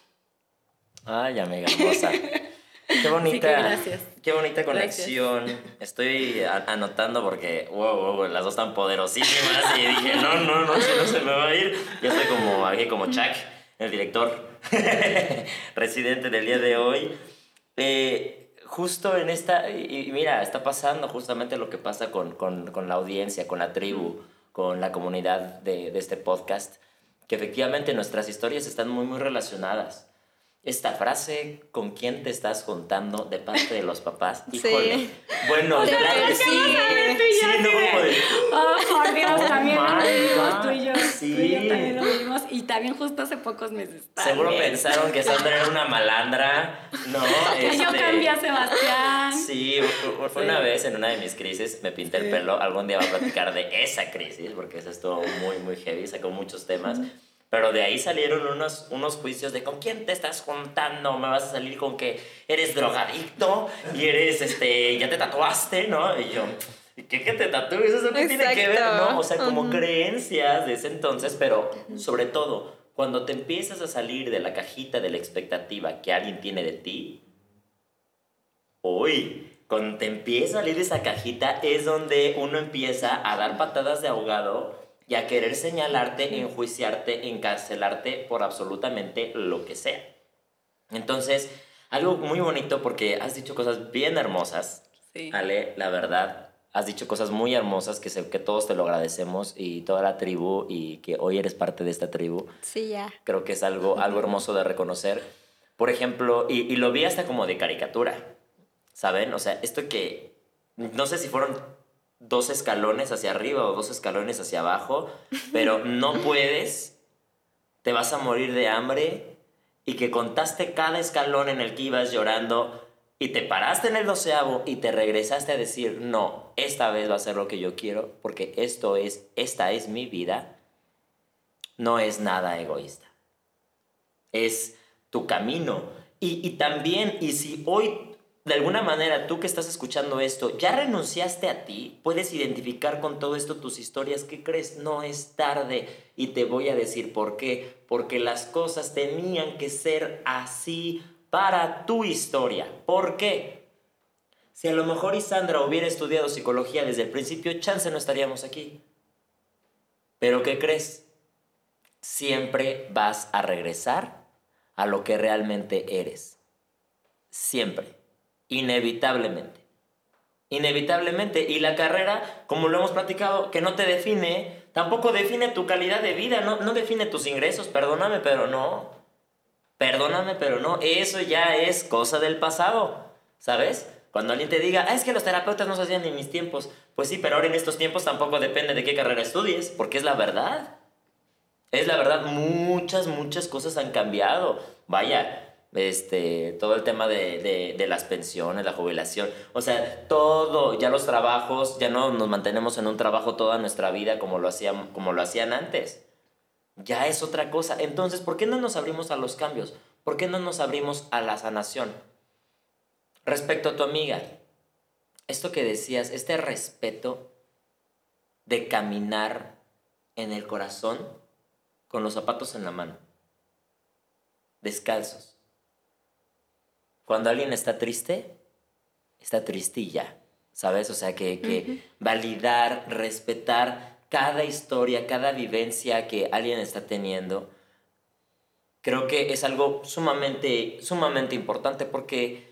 Ay, amiga hermosa. Qué bonita, qué bonita conexión. Estoy anotando porque, wow, wow, las dos están poderosísimas y dije, no, no, no, si no se me va a ir. Yo estoy como aquí, como Chuck, el director residente del día de hoy. Eh, justo en esta, y, mira, está pasando justamente lo que pasa con, con, con la audiencia, con la tribu, con la comunidad de, de este podcast que efectivamente nuestras historias están muy, muy relacionadas. Esta frase, ¿con quién te estás juntando de parte de los papás? Híjole. Sí. Bueno, ya que sí. Sí, no, Oh, por Dios, también lo vivimos tú y yo. Sí. Tú y yo también lo vivimos. Y también justo hace pocos meses. Seguro pensaron que Sandra era una malandra. No, Que yo este, cambié a Sebastián. Sí, fue una vez en una de mis crisis me pinté el pelo. Algún día voy a platicar de esa crisis, porque esa estuvo muy, muy heavy. Sacó muchos temas. Pero de ahí salieron unos, unos juicios de con quién te estás juntando, me vas a salir con que eres drogadicto y eres, este, ya te tatuaste, ¿no? Y yo, ¿qué que te tatúes? ¿Eso qué tiene que ver, no? O sea, como creencias de ese entonces, pero sobre todo, cuando te empiezas a salir de la cajita de la expectativa que alguien tiene de ti, uy, cuando te empieza a salir de esa cajita es donde uno empieza a dar patadas de ahogado y a querer señalarte, enjuiciarte, encarcelarte por absolutamente lo que sea. Entonces, algo muy bonito porque has dicho cosas bien hermosas. Sí. Ale, la verdad, has dicho cosas muy hermosas que, sé, que todos te lo agradecemos y toda la tribu y que hoy eres parte de esta tribu. Sí, ya. Creo que es algo, algo hermoso de reconocer. Por ejemplo, y, y lo vi hasta como de caricatura, ¿saben? O sea, esto que, no sé si fueron dos escalones hacia arriba o dos escalones hacia abajo, pero no puedes, te vas a morir de hambre y que contaste cada escalón en el que ibas llorando y te paraste en el doceavo y te regresaste a decir, no, esta vez va a ser lo que yo quiero porque esto es, esta es mi vida, no es nada egoísta. Es tu camino. Y, y también, y si hoy de alguna manera tú que estás escuchando esto, ya renunciaste a ti, puedes identificar con todo esto tus historias, ¿qué crees? No es tarde y te voy a decir por qué, porque las cosas tenían que ser así para tu historia. ¿Por qué? Si a lo mejor Isandra hubiera estudiado psicología desde el principio, chance no estaríamos aquí. Pero ¿qué crees? Siempre vas a regresar a lo que realmente eres. Siempre inevitablemente. Inevitablemente. Y la carrera, como lo hemos platicado, que no te define, tampoco define tu calidad de vida, no, no define tus ingresos, perdóname, pero no. Perdóname, pero no. Eso ya es cosa del pasado, ¿sabes? Cuando alguien te diga, ah, es que los terapeutas no se hacían en mis tiempos. Pues sí, pero ahora en estos tiempos tampoco depende de qué carrera estudies, porque es la verdad. Es la verdad, muchas, muchas cosas han cambiado. Vaya, este, todo el tema de, de, las pensiones, la jubilación, o sea, todo, ya los trabajos, ya no nos mantenemos en un trabajo toda nuestra vida como lo hacían, como lo hacían antes. Ya es otra cosa. Entonces, ¿por qué no nos abrimos a los cambios? ¿Por qué no nos abrimos a la sanación? Respecto a tu amiga, esto que decías, este respeto de caminar en el corazón con los zapatos en la mano, descalzos. Cuando alguien está triste, está tristilla, ¿sabes? O sea, que, validar, respetar cada historia, cada vivencia que alguien está teniendo, creo que es algo sumamente, sumamente importante porque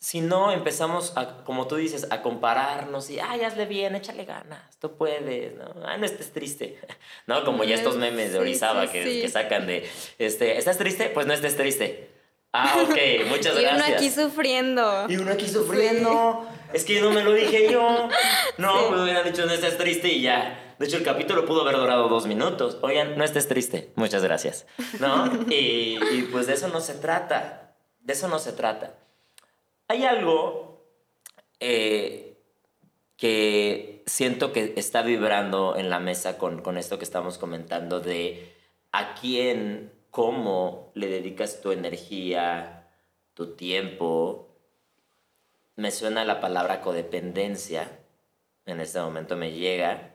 si no empezamos, a, como tú dices, a compararnos y, ay, hazle bien, échale ganas, tú puedes, ¿no? Ay, no estés triste, ¿no? Como ya estos memes de Orizaba que, sacan de, este, ¿estás triste? Pues no estés triste. Ah, ok, muchas gracias. Y uno aquí sufriendo. Y uno aquí sufriendo. Es que no me lo dije yo. No, me hubiera dicho, no estés triste y ya. De hecho, el capítulo pudo haber durado dos minutos. Oigan, no estés triste. Muchas gracias. ¿No? y, y pues de eso no se trata. De eso no se trata. Hay algo eh, que siento que está vibrando en la mesa con, con esto que estamos comentando de a quién, cómo le dedicas tu energía, tu tiempo. Me suena la palabra codependencia, en este momento me llega,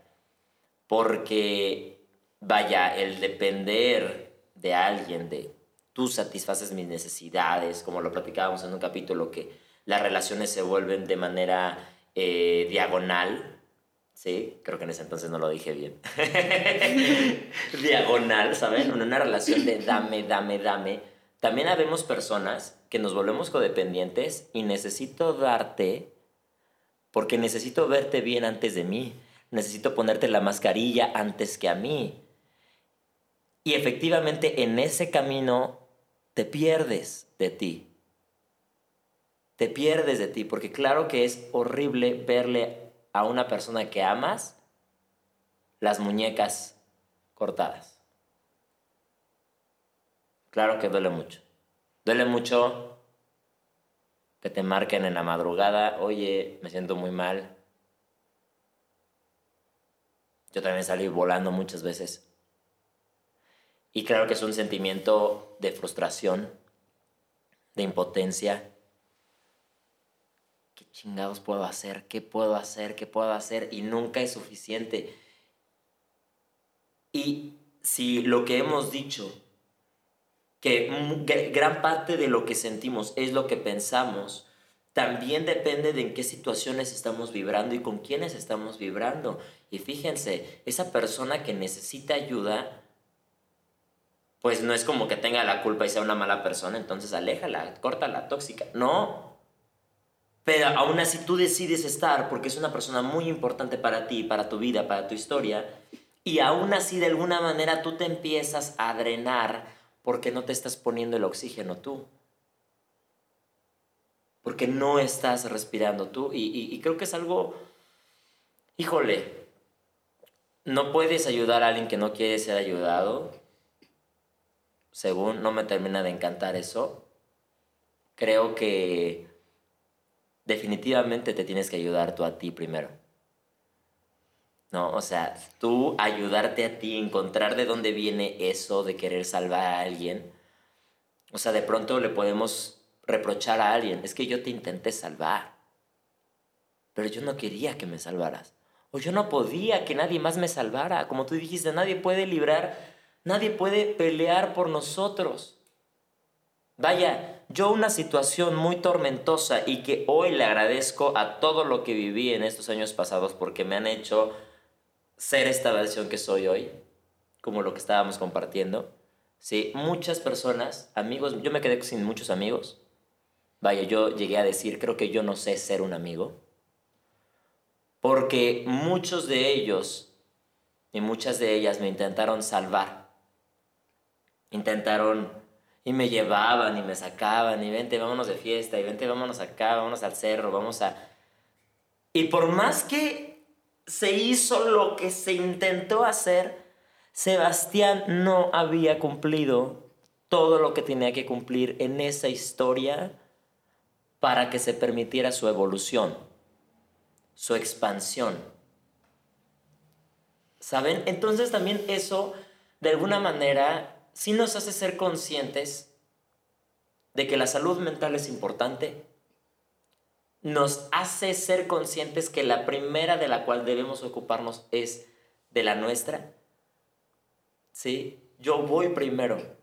porque vaya, el depender de alguien, de tú satisfaces mis necesidades, como lo platicábamos en un capítulo, que las relaciones se vuelven de manera eh, diagonal, ¿sí? Creo que en ese entonces no lo dije bien. diagonal, ¿saben? En una relación de dame, dame, dame. También habemos personas que nos volvemos codependientes y necesito darte porque necesito verte bien antes de mí. Necesito ponerte la mascarilla antes que a mí. Y efectivamente en ese camino te pierdes de ti. Te pierdes de ti, porque claro que es horrible verle a una persona que amas las muñecas cortadas. Claro que duele mucho. Duele mucho que te marquen en la madrugada, oye, me siento muy mal. Yo también salí volando muchas veces. Y claro que es un sentimiento de frustración, de impotencia. ¿Qué chingados puedo hacer? ¿Qué puedo hacer? ¿Qué puedo hacer? Y nunca es suficiente. Y si lo que hemos dicho, que gran parte de lo que sentimos es lo que pensamos, también depende de en qué situaciones estamos vibrando y con quiénes estamos vibrando. Y fíjense, esa persona que necesita ayuda pues no es como que tenga la culpa y sea una mala persona, entonces aléjala, la tóxica. No. Pero aún así tú decides estar porque es una persona muy importante para ti, para tu vida, para tu historia, y aún así de alguna manera tú te empiezas a drenar porque no te estás poniendo el oxígeno tú. Porque no estás respirando tú. Y, y creo que es algo, híjole, no puedes ayudar a alguien que no quiere ser ayudado según no me termina de encantar eso, creo que definitivamente te tienes que ayudar tú a ti primero. ¿No? O sea, tú ayudarte a ti, encontrar de dónde viene eso de querer salvar a alguien. O sea, de pronto le podemos reprochar a alguien, es que yo te intenté salvar, pero yo no quería que me salvaras. O yo no podía que nadie más me salvara. Como tú dijiste, nadie puede librar Nadie puede pelear por nosotros. Vaya, yo una situación muy tormentosa y que hoy le agradezco a todo lo que viví en estos años pasados porque me han hecho ser esta versión que soy hoy, como lo que estábamos compartiendo. Sí, muchas personas, amigos, yo me quedé sin muchos amigos. Vaya, yo llegué a decir, creo que yo no sé ser un amigo. Porque muchos de ellos y muchas de ellas me intentaron salvar intentaron y me llevaban y me sacaban y vente, vámonos de fiesta y vente, vámonos acá, vámonos al cerro, vamos a... Y por más que se hizo lo que se intentó hacer, Sebastián no había cumplido todo lo que tenía que cumplir en esa historia para que se permitiera su evolución, su expansión. ¿Saben? Entonces también eso, de alguna manera, sí nos hace ser conscientes de que la salud mental es importante, nos hace ser conscientes que la primera de la cual debemos ocuparnos es de la nuestra. ¿Sí? Yo voy primero.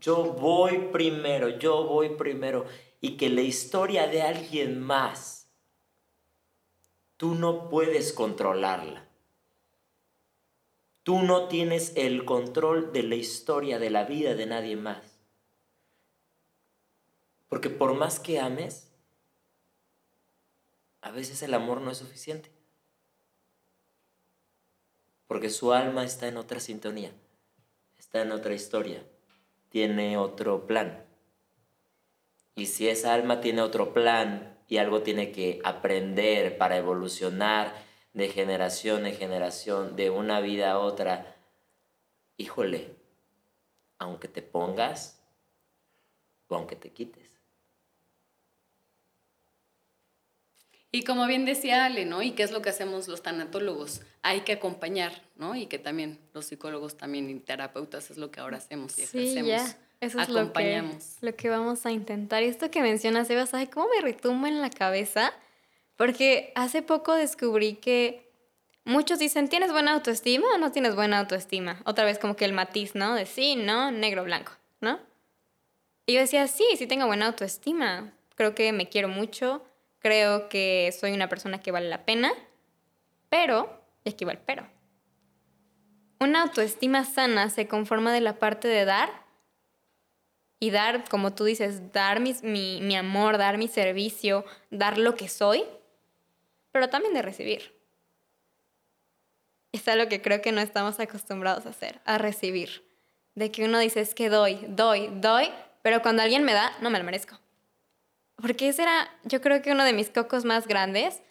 Yo voy primero, yo voy primero. Y que la historia de alguien más, tú no puedes controlarla. Tú no tienes el control de la historia de la vida de nadie más. Porque por más que ames, a veces el amor no es suficiente. Porque su alma está en otra sintonía, está en otra historia, tiene otro plan. Y si esa alma tiene otro plan y algo tiene que aprender para evolucionar, de generación en generación, de una vida a otra, híjole, aunque te pongas o aunque te quites. Y como bien decía Ale, ¿no? ¿Y qué es lo que hacemos los tanatólogos? Hay que acompañar, ¿no? Y que también los psicólogos también y terapeutas es lo que ahora hacemos y sí, Ya. Eso es lo que, lo que vamos a intentar. Y esto que mencionas, Eva, ¿sabes cómo me retumba en la cabeza? Porque hace poco descubrí que muchos dicen, ¿tienes buena autoestima o no tienes buena autoestima? Otra vez como que el matiz, ¿no? De sí, no, negro, blanco, ¿no? Y yo decía, sí, sí tengo buena autoestima. Creo que me quiero mucho, creo que soy una persona que vale la pena, pero, y aquí va el pero. Una autoestima sana se conforma de la parte de dar y dar, como tú dices, dar mi, mi amor, dar mi servicio, dar lo que soy pero también de recibir. Es algo que creo que no estamos acostumbrados a hacer, a recibir. De que uno dice, es que doy, doy, doy, pero cuando alguien me da, no me lo merezco. Porque ese era, yo creo que uno de mis cocos más grandes,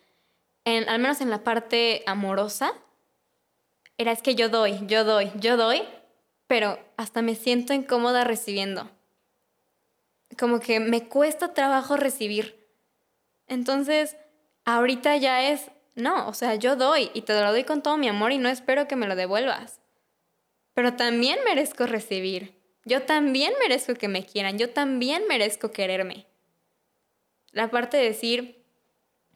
en, al menos en la parte amorosa, era es que yo doy, yo doy, yo doy, pero hasta me siento incómoda recibiendo. Como que me cuesta trabajo recibir. Entonces, Ahorita ya es, no, o sea, yo doy y te lo doy con todo mi amor y no espero que me lo devuelvas. Pero también merezco recibir. Yo también merezco que me quieran. Yo también merezco quererme. La parte de decir,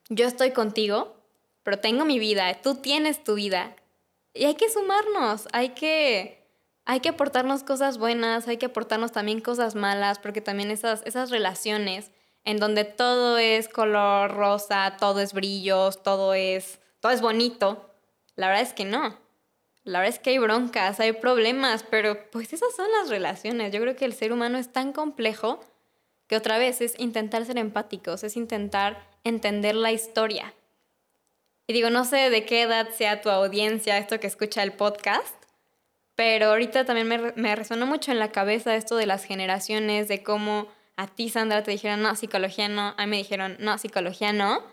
yo estoy contigo, pero tengo mi vida, tú tienes tu vida. Y hay que sumarnos, hay que, hay que aportarnos cosas buenas, hay que aportarnos también cosas malas, porque también esas, esas relaciones en donde todo es color rosa, todo es brillos, todo es, todo es bonito. La verdad es que no. La verdad es que hay broncas, hay problemas, pero pues esas son las relaciones. Yo creo que el ser humano es tan complejo que otra vez es intentar ser empáticos, es intentar entender la historia. Y digo, no sé de qué edad sea tu audiencia esto que escucha el podcast, pero ahorita también me, me resonó mucho en la cabeza esto de las generaciones, de cómo a ti, Sandra, te dijeron, no, psicología no, a mí me dijeron, no, psicología no.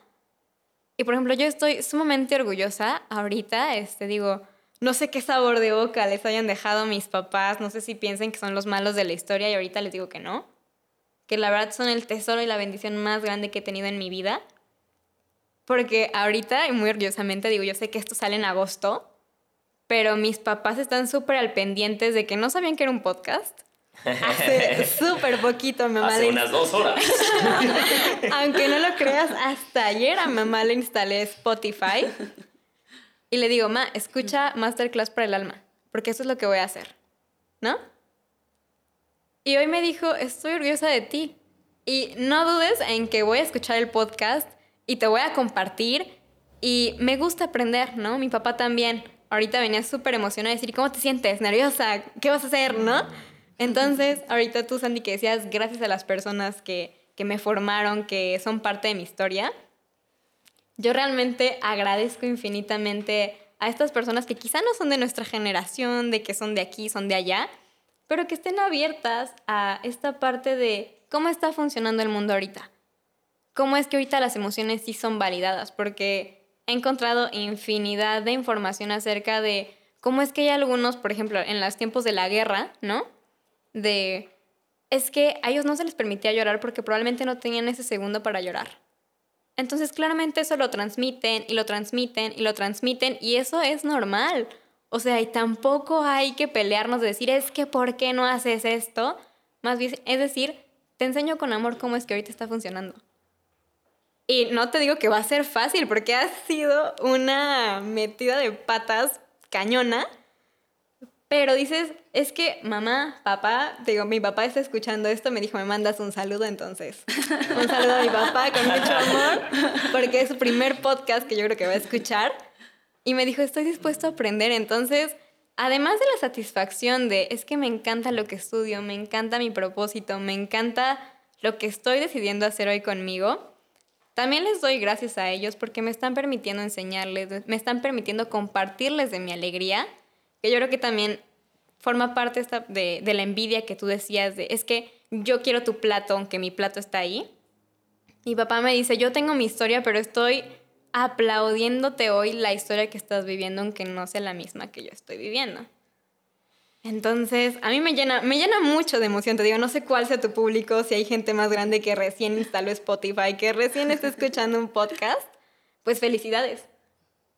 Y por ejemplo, yo estoy sumamente orgullosa ahorita, este, digo, no sé qué sabor de boca les hayan dejado mis papás, no sé si piensen que son los malos de la historia y ahorita les digo que no, que la verdad son el tesoro y la bendición más grande que he tenido en mi vida. Porque ahorita, y muy orgullosamente digo, yo sé que esto sale en agosto, pero mis papás están súper al pendientes de que no sabían que era un podcast Hace súper poquito mamá Hace unas dos horas. Aunque no lo creas, hasta ayer a mamá le instalé Spotify y le digo, ma, escucha Masterclass para el alma, porque eso es lo que voy a hacer, ¿no? Y hoy me dijo, estoy orgullosa de ti. Y no dudes en que voy a escuchar el podcast y te voy a compartir. Y me gusta aprender, ¿no? Mi papá también. Ahorita venía súper emocionada a decir, ¿cómo te sientes? ¿Nerviosa? ¿Qué vas a hacer? ¿No? Entonces, ahorita tú, Sandy, que decías, gracias a las personas que, me formaron, que son parte de mi historia, yo realmente agradezco infinitamente a estas personas que quizá no son de nuestra generación, de que son de aquí, son de allá, pero que estén abiertas a esta parte de cómo está funcionando el mundo ahorita. Cómo es que ahorita las emociones sí son validadas, porque he encontrado infinidad de información acerca de cómo es que hay algunos, por ejemplo, en los tiempos de la guerra, ¿no? De, es que a ellos no se les permitía llorar porque probablemente no tenían ese segundo para llorar. Entonces claramente eso lo transmiten y lo transmiten y lo transmiten y eso es normal. O sea, y tampoco hay que pelearnos de decir, es que ¿por qué no haces esto? Más bien, es decir, te enseño con amor cómo es que ahorita está funcionando. Y no te digo que va a ser fácil, porque ha sido una metida de patas cañona. Pero dices, es que mamá, papá, digo, mi papá está escuchando esto, me dijo, me mandas un saludo entonces. Un saludo a mi papá con mucho amor, porque es su primer podcast que yo creo que va a escuchar. Y me dijo, estoy dispuesto a aprender. Entonces, además de la satisfacción de, es que me encanta lo que estudio, me encanta mi propósito, me encanta lo que estoy decidiendo hacer hoy conmigo, también les doy gracias a ellos porque me están permitiendo enseñarles, me están permitiendo compartirles de mi alegría, que yo creo que también forma parte esta de, de, la envidia que tú decías, de, es que yo quiero tu plato, aunque mi plato está ahí. Mi papá me dice, yo tengo mi historia, pero estoy aplaudiéndote hoy la historia que estás viviendo, aunque no sea la misma que yo estoy viviendo. Entonces, a mí me llena, me llena mucho de emoción. Te digo, no sé cuál sea tu público, si hay gente más grande que recién instaló Spotify, que recién está escuchando un podcast, pues felicidades.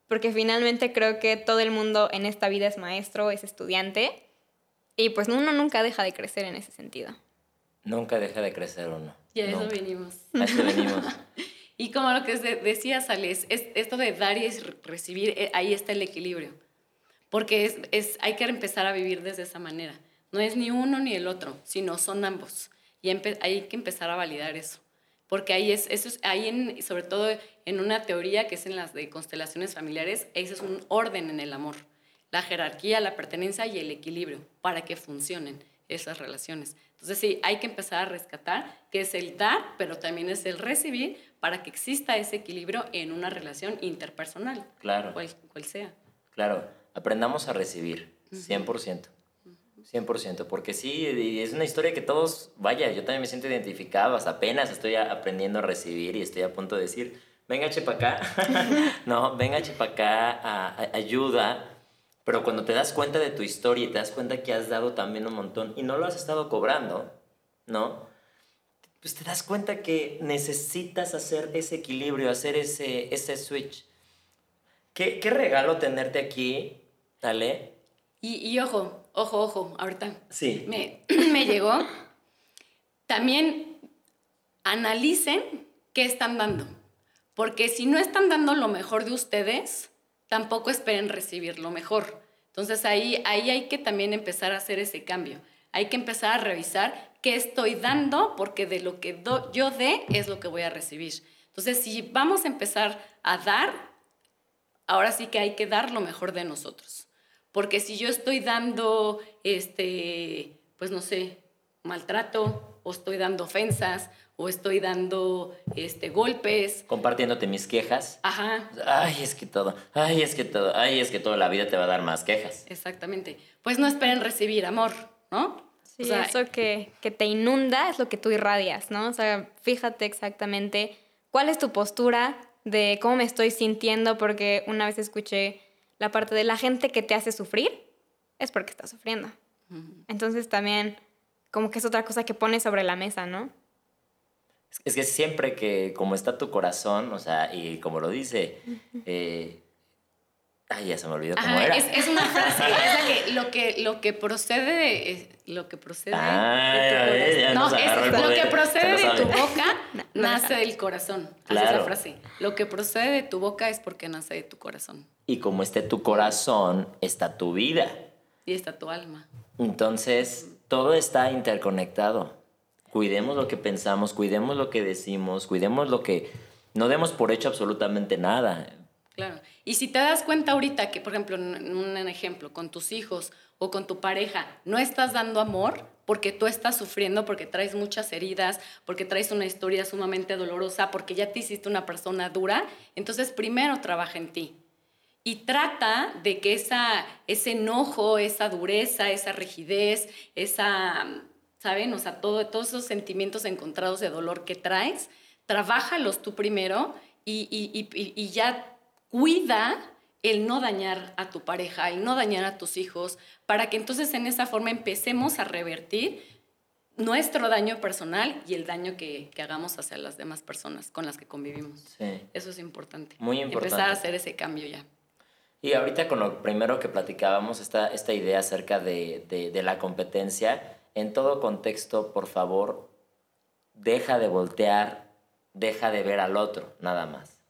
Porque finalmente creo que todo el mundo en esta vida es maestro, es estudiante, y pues uno nunca deja de crecer en ese sentido. Nunca deja de crecer uno. Y a eso venimos. A eso venimos. y como lo que decías, Alex, es esto de dar y recibir, eh, ahí está el equilibrio porque es, es, hay que empezar a vivir desde esa manera. No es ni uno ni el otro, sino son ambos. Y hay que empezar a validar eso. Porque ahí es, eso es, ahí en, sobre todo en una teoría que es en las de constelaciones familiares, ese es un orden en el amor. La jerarquía, la pertenencia y el equilibrio para que funcionen esas relaciones. Entonces sí, hay que empezar a rescatar que es el dar, pero también es el recibir para que exista ese equilibrio en una relación interpersonal. Claro. Cual, cual sea. Claro aprendamos a recibir, 100%. 100%, porque sí, es una historia que todos, vaya, yo también me siento identificado, apenas estoy aprendiendo a recibir y estoy a punto de decir, venga, chepa acá, no, venga, chepa acá, ayuda, pero cuando te das cuenta de tu historia y te das cuenta que has dado también un montón y no lo has estado cobrando, ¿no? Pues te das cuenta que necesitas hacer ese equilibrio, hacer ese, ese switch. ¿Qué, qué regalo tenerte aquí Dale. Y, ojo, ojo, ojo, ahorita. Sí. Me, me llegó. También analicen qué están dando. Porque si no están dando lo mejor de ustedes, tampoco esperen recibir lo mejor. Entonces ahí, ahí hay que también empezar a hacer ese cambio. Hay que empezar a revisar qué estoy dando, porque de lo que yo dé es lo que voy a recibir. Entonces, si vamos a empezar a dar, ahora sí que hay que dar lo mejor de nosotros. Porque si yo estoy dando, este, pues no sé, maltrato, o estoy dando ofensas, o estoy dando este, golpes. Compartiéndote mis quejas. Ajá. Ay, es que todo, ay, es que todo, ay, es que toda la vida te va a dar más quejas. Exactamente. Pues no esperen recibir amor, ¿no? Sí, o sea, eso que, que te inunda es lo que tú irradias, ¿no? O sea, fíjate exactamente cuál es tu postura de cómo me estoy sintiendo, porque una vez escuché la parte de la gente que te hace sufrir es porque está sufriendo. Entonces también como que es otra cosa que pones sobre la mesa, ¿no? Es que siempre que como está tu corazón, o sea, y como lo dice, eh, ay, ya se me olvidó cómo era. Es, una frase, es que lo que lo que procede de, lo que procede de tu no, es, lo que procede de tu boca nace del corazón. Claro. esa frase. Lo que procede de tu boca es porque nace de tu corazón. Y como esté tu corazón, está tu vida. Y está tu alma. Entonces, todo está interconectado. Cuidemos lo que pensamos, cuidemos lo que decimos, cuidemos lo que... No demos por hecho absolutamente nada. Claro. Y si te das cuenta ahorita que, por ejemplo, un ejemplo, con tus hijos o con tu pareja, no estás dando amor porque tú estás sufriendo, porque traes muchas heridas, porque traes una historia sumamente dolorosa, porque ya te hiciste una persona dura, entonces primero trabaja en ti y trata de que esa, ese enojo, esa dureza, esa rigidez, esa, ¿saben? O sea, todo, todos esos sentimientos encontrados de dolor que traes, trabájalos tú primero y, y, y, y ya cuida el no dañar a tu pareja, el no dañar a tus hijos, para que entonces en esa forma empecemos a revertir nuestro daño personal y el daño que, que, hagamos hacia las demás personas con las que convivimos. Sí. Eso es importante. Muy importante. Empezar a hacer ese cambio ya. Y ahorita con lo primero que platicábamos, esta, esta idea acerca de, de, la competencia, en todo contexto, por favor, deja de voltear, deja de ver al otro, nada más.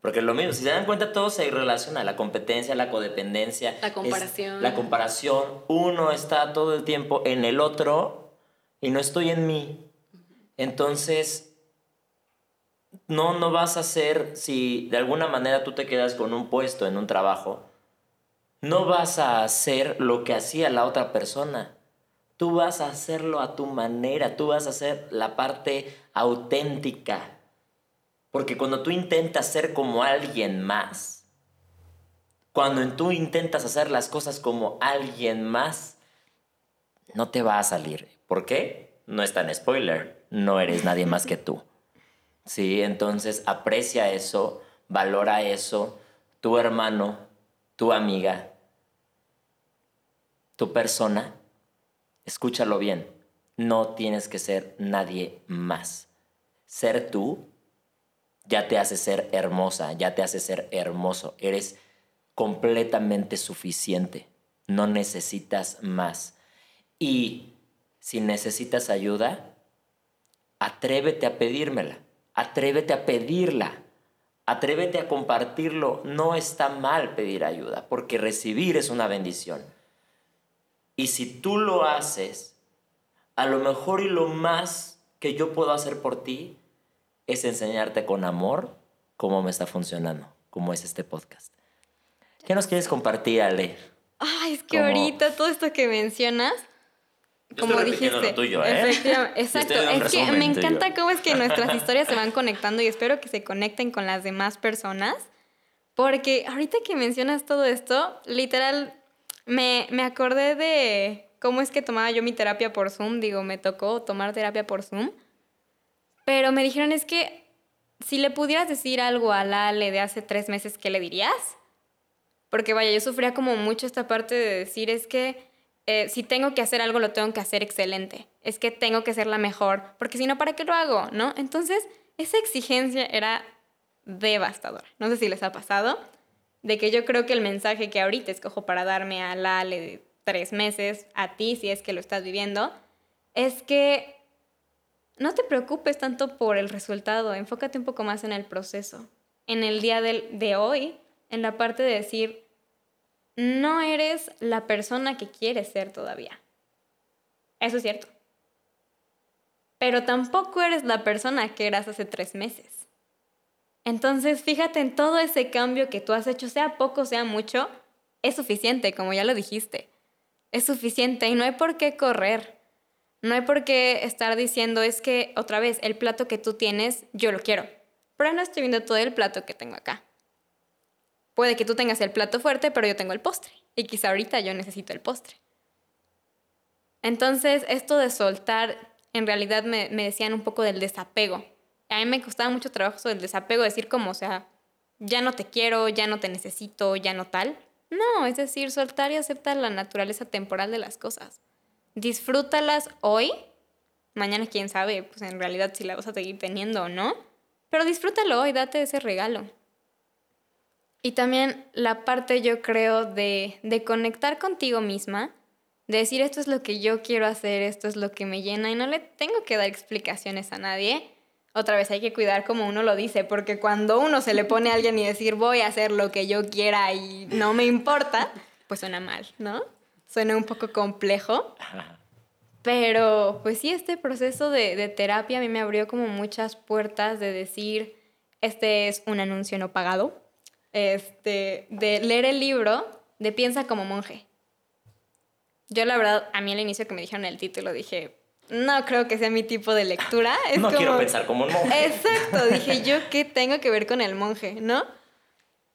Porque lo mismo, si se dan cuenta, todo se relaciona, la competencia, la codependencia. La es- comparación. la comparación. Uno está todo el tiempo en el otro y no estoy en mí. Entonces, no, no vas a hacer, si de alguna manera tú te quedas con un puesto en un trabajo, no vas a hacer lo que hacía la otra persona. Tú vas a hacerlo a tu manera, tú vas a hacer la parte auténtica. Porque cuando tú intentas ser como alguien más, cuando tú intentas hacer las cosas como alguien más, no te va a salir. ¿Por qué? No es tan spoiler, no eres nadie más que tú. Sí, entonces aprecia eso, valora eso, tu hermano, tu amiga, tu persona, escúchalo bien, no tienes que ser nadie más. Ser tú ya te hace ser hermosa, ya te hace ser hermoso, eres completamente suficiente, no necesitas más. Y si necesitas ayuda, atrévete a pedírmela, atrévete a pedirla, atrévete a compartirlo. No está mal pedir ayuda, porque recibir es una bendición. Y si tú lo haces, a lo mejor y lo más que yo puedo hacer por ti es enseñarte con amor cómo me está funcionando, cómo es este podcast. ¿Qué nos quieres compartir, Ale? Ay, es que ahorita todo esto que mencionas, Yo como estoy dijiste, lo tuyo, ¿eh? exacto, es que me encanta cómo es que nuestras historias se van conectando y espero que se conecten con las demás personas, porque ahorita que mencionas todo esto, literal, me, me acordé de cómo es que tomaba yo mi terapia por Zoom, digo, me tocó tomar terapia por Zoom, pero me dijeron es que si le pudieras decir algo a la Ale de hace tres meses, ¿qué le dirías? Porque vaya, yo sufría como mucho esta parte de decir es que eh, si tengo que hacer algo, lo tengo que hacer excelente. Es que tengo que ser la mejor, porque si no, ¿para qué lo hago? ¿No? Entonces, esa exigencia era devastadora. No sé si les ha pasado, de que yo creo que el mensaje que ahorita escojo para darme a la Ale de tres meses, a ti, si es que lo estás viviendo, es que no te preocupes tanto por el resultado, enfócate un poco más en el proceso, en el día del- de hoy, en la parte de decir, no eres la persona que quieres ser todavía. Eso es cierto. Pero tampoco eres la persona que eras hace tres meses. Entonces, fíjate en todo ese cambio que tú has hecho, sea poco, sea mucho, es suficiente, como ya lo dijiste. Es suficiente y no hay por qué correr. No hay por qué estar diciendo, es que otra vez, el plato que tú tienes, yo lo quiero. Pero no estoy viendo todo el plato que tengo acá. Puede que tú tengas el plato fuerte, pero yo tengo el postre. Y quizá ahorita yo necesito el postre. Entonces, esto de soltar, en realidad me, me decían un poco del desapego. A mí me costaba mucho trabajo del desapego, decir como, o sea, ya no te quiero, ya no te necesito, ya no tal. No, es decir, soltar y aceptar la naturaleza temporal de las cosas. Disfrútalas hoy, mañana quién sabe, pues en realidad si la vas a seguir teniendo o no, pero disfrútalo hoy, date ese regalo. Y también la parte, yo creo, de, de conectar contigo misma, de decir esto es lo que yo quiero hacer, esto es lo que me llena y no le tengo que dar explicaciones a nadie. Otra vez hay que cuidar como uno lo dice, porque cuando uno se le pone a alguien y decir voy a hacer lo que yo quiera y no me importa, pues suena mal, ¿no? Suena un poco complejo. Pero pues sí, este proceso de, de terapia a mí me abrió como muchas puertas de decir, este es un anuncio no pagado, este, de leer el libro de Piensa como monje. Yo la verdad, a mí al inicio que me dijeron el título dije, no creo que sea mi tipo de lectura. Es no quiero pensar como un monje. Exacto, dije yo, ¿qué tengo que ver con el monje, no?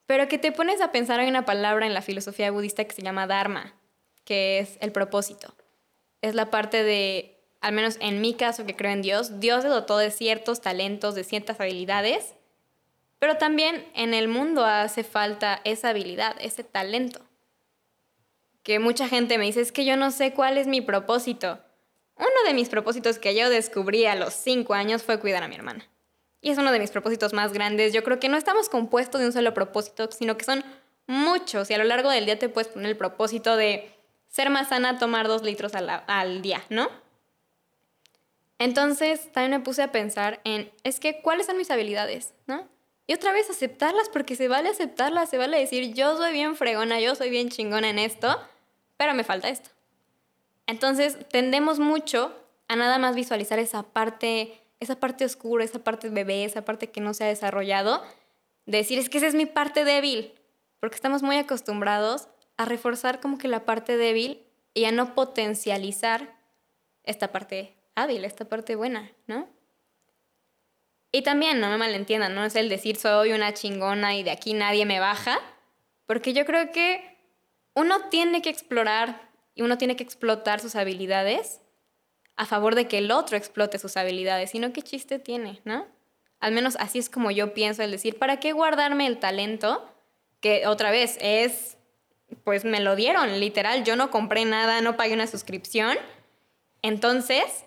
Pero que te pones a pensar, hay una palabra en la filosofía budista que se llama Dharma, que es el propósito. Es la parte de, al menos en mi caso que creo en Dios, Dios se dotó de ciertos talentos, de ciertas habilidades, pero también en el mundo hace falta esa habilidad, ese talento. Que mucha gente me dice, es que yo no sé cuál es mi propósito. Uno de mis propósitos que yo descubrí a los cinco años fue cuidar a mi hermana. Y es uno de mis propósitos más grandes. Yo creo que no estamos compuestos de un solo propósito, sino que son muchos. Y a lo largo del día te puedes poner el propósito de ser más sana, tomar dos litros a la- al día, ¿no? Entonces también me puse a pensar en, es que, ¿cuáles son mis habilidades? ¿No? Y otra vez aceptarlas, porque se vale aceptarlas, se vale decir, yo soy bien fregona, yo soy bien chingona en esto, pero me falta esto. Entonces tendemos mucho a nada más visualizar esa parte, esa parte oscura, esa parte bebé, esa parte que no se ha desarrollado, decir, es que esa es mi parte débil, porque estamos muy acostumbrados a reforzar como que la parte débil y a no potencializar esta parte hábil, esta parte buena, ¿no? Y también, no me malentiendan, no es el decir soy una chingona y de aquí nadie me baja, porque yo creo que uno tiene que explorar y uno tiene que explotar sus habilidades a favor de que el otro explote sus habilidades, sino qué chiste tiene, ¿no? Al menos así es como yo pienso el decir, ¿para qué guardarme el talento? Que otra vez es, pues me lo dieron, literal, yo no compré nada, no pagué una suscripción. Entonces,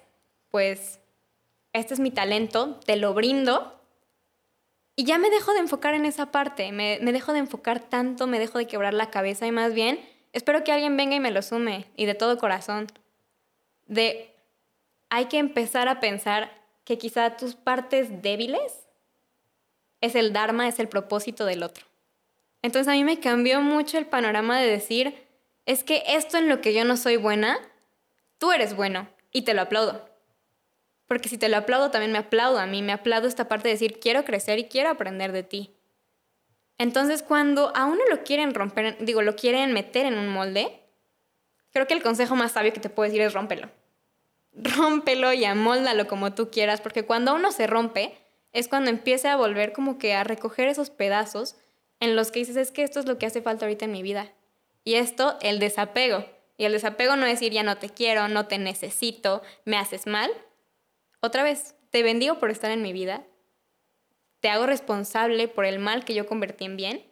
pues, este es mi talento, te lo brindo. Y ya me dejo de enfocar en esa parte, me, me dejo de enfocar tanto, me dejo de quebrar la cabeza y más bien espero que alguien venga y me lo sume y de todo corazón. De, hay que empezar a pensar que quizá tus partes débiles es el Dharma, es el propósito del otro. Entonces a mí me cambió mucho el panorama de decir, es que esto en lo que yo no soy buena, tú eres bueno y te lo aplaudo. Porque si te lo aplaudo, también me aplaudo a mí, me aplaudo esta parte de decir, quiero crecer y quiero aprender de ti. Entonces, cuando a uno lo quieren romper, digo, lo quieren meter en un molde, creo que el consejo más sabio que te puedo decir es rómpelo rómpelo y amóldalo como tú quieras, porque cuando uno se rompe es cuando empieza a volver como que a recoger esos pedazos en los que dices, es que esto es lo que hace falta ahorita en mi vida. Y esto, el desapego. Y el desapego no es decir, ya no te quiero, no te necesito, me haces mal. Otra vez, te bendigo por estar en mi vida, te hago responsable por el mal que yo convertí en bien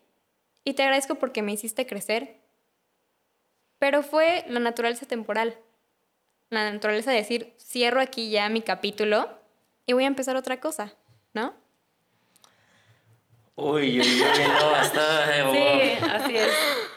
y te agradezco porque me hiciste crecer. Pero fue la naturaleza temporal la naturaleza de decir, cierro aquí ya mi capítulo y voy a empezar otra cosa, ¿no? Uy, uy, uy, no, hasta... Sí, así es,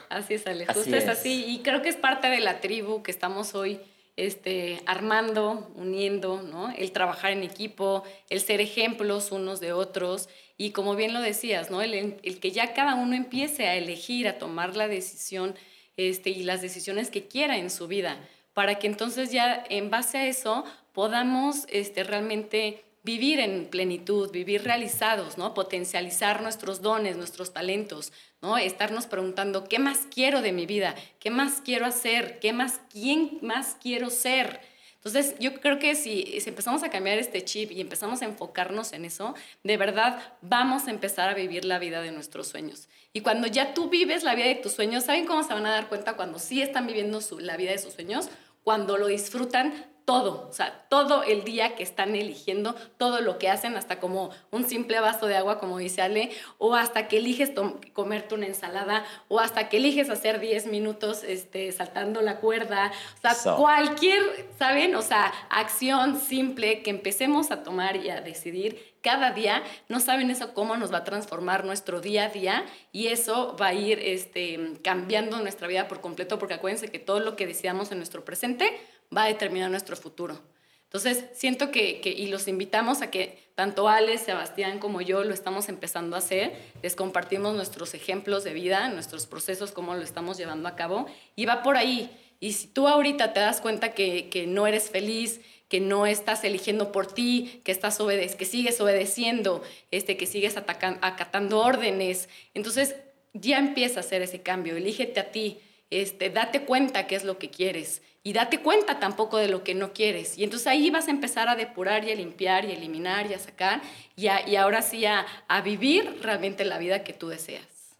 así es, Ale, justo es. así. Y creo que es parte de la tribu que estamos hoy este, armando, uniendo, ¿no? El trabajar en equipo, el ser ejemplos unos de otros. Y como bien lo decías, ¿no? El, el que ya cada uno empiece a elegir, a tomar la decisión este, y las decisiones que quiera en su vida para que entonces ya en base a eso podamos este, realmente vivir en plenitud, vivir realizados, ¿no? Potencializar nuestros dones, nuestros talentos, ¿no? Estarnos preguntando, ¿qué más quiero de mi vida? ¿Qué más quiero hacer? ¿Qué más, quién más quiero ser? Entonces, yo creo que si, empezamos a cambiar este chip y empezamos a enfocarnos en eso, de verdad vamos a empezar a vivir la vida de nuestros sueños. Y cuando ya tú vives la vida de tus sueños, ¿saben cómo se van a dar cuenta cuando sí están viviendo su, la vida de sus sueños? cuando lo disfrutan todo, o sea, todo el día que están eligiendo, todo lo que hacen, hasta como un simple vaso de agua, como dice Ale, o hasta que eliges comerte una ensalada, o hasta que eliges hacer 10 minutos este, saltando la cuerda, o sea, cualquier, ¿saben? O sea, acción simple que empecemos a tomar y a decidir cada día, no saben eso cómo nos va a transformar nuestro día a día y eso va a ir este, cambiando nuestra vida por completo porque acuérdense que todo lo que deseamos en nuestro presente va a determinar nuestro futuro. Entonces, siento que, y los invitamos a que tanto Ale, Sebastián como yo lo estamos empezando a hacer, les compartimos nuestros ejemplos de vida, nuestros procesos, cómo lo estamos llevando a cabo, y va por ahí. Y si tú ahorita te das cuenta que, que no eres feliz, que no estás eligiendo por ti, que, estás que sigues obedeciendo, este, que sigues acatando órdenes. Entonces ya empieza a hacer ese cambio, elígete a ti, este, date cuenta qué es lo que quieres y date cuenta tampoco de lo que no quieres. Y entonces ahí vas a empezar a depurar y a limpiar y a eliminar y a sacar y, y ahora sí a, a vivir realmente la vida que tú deseas.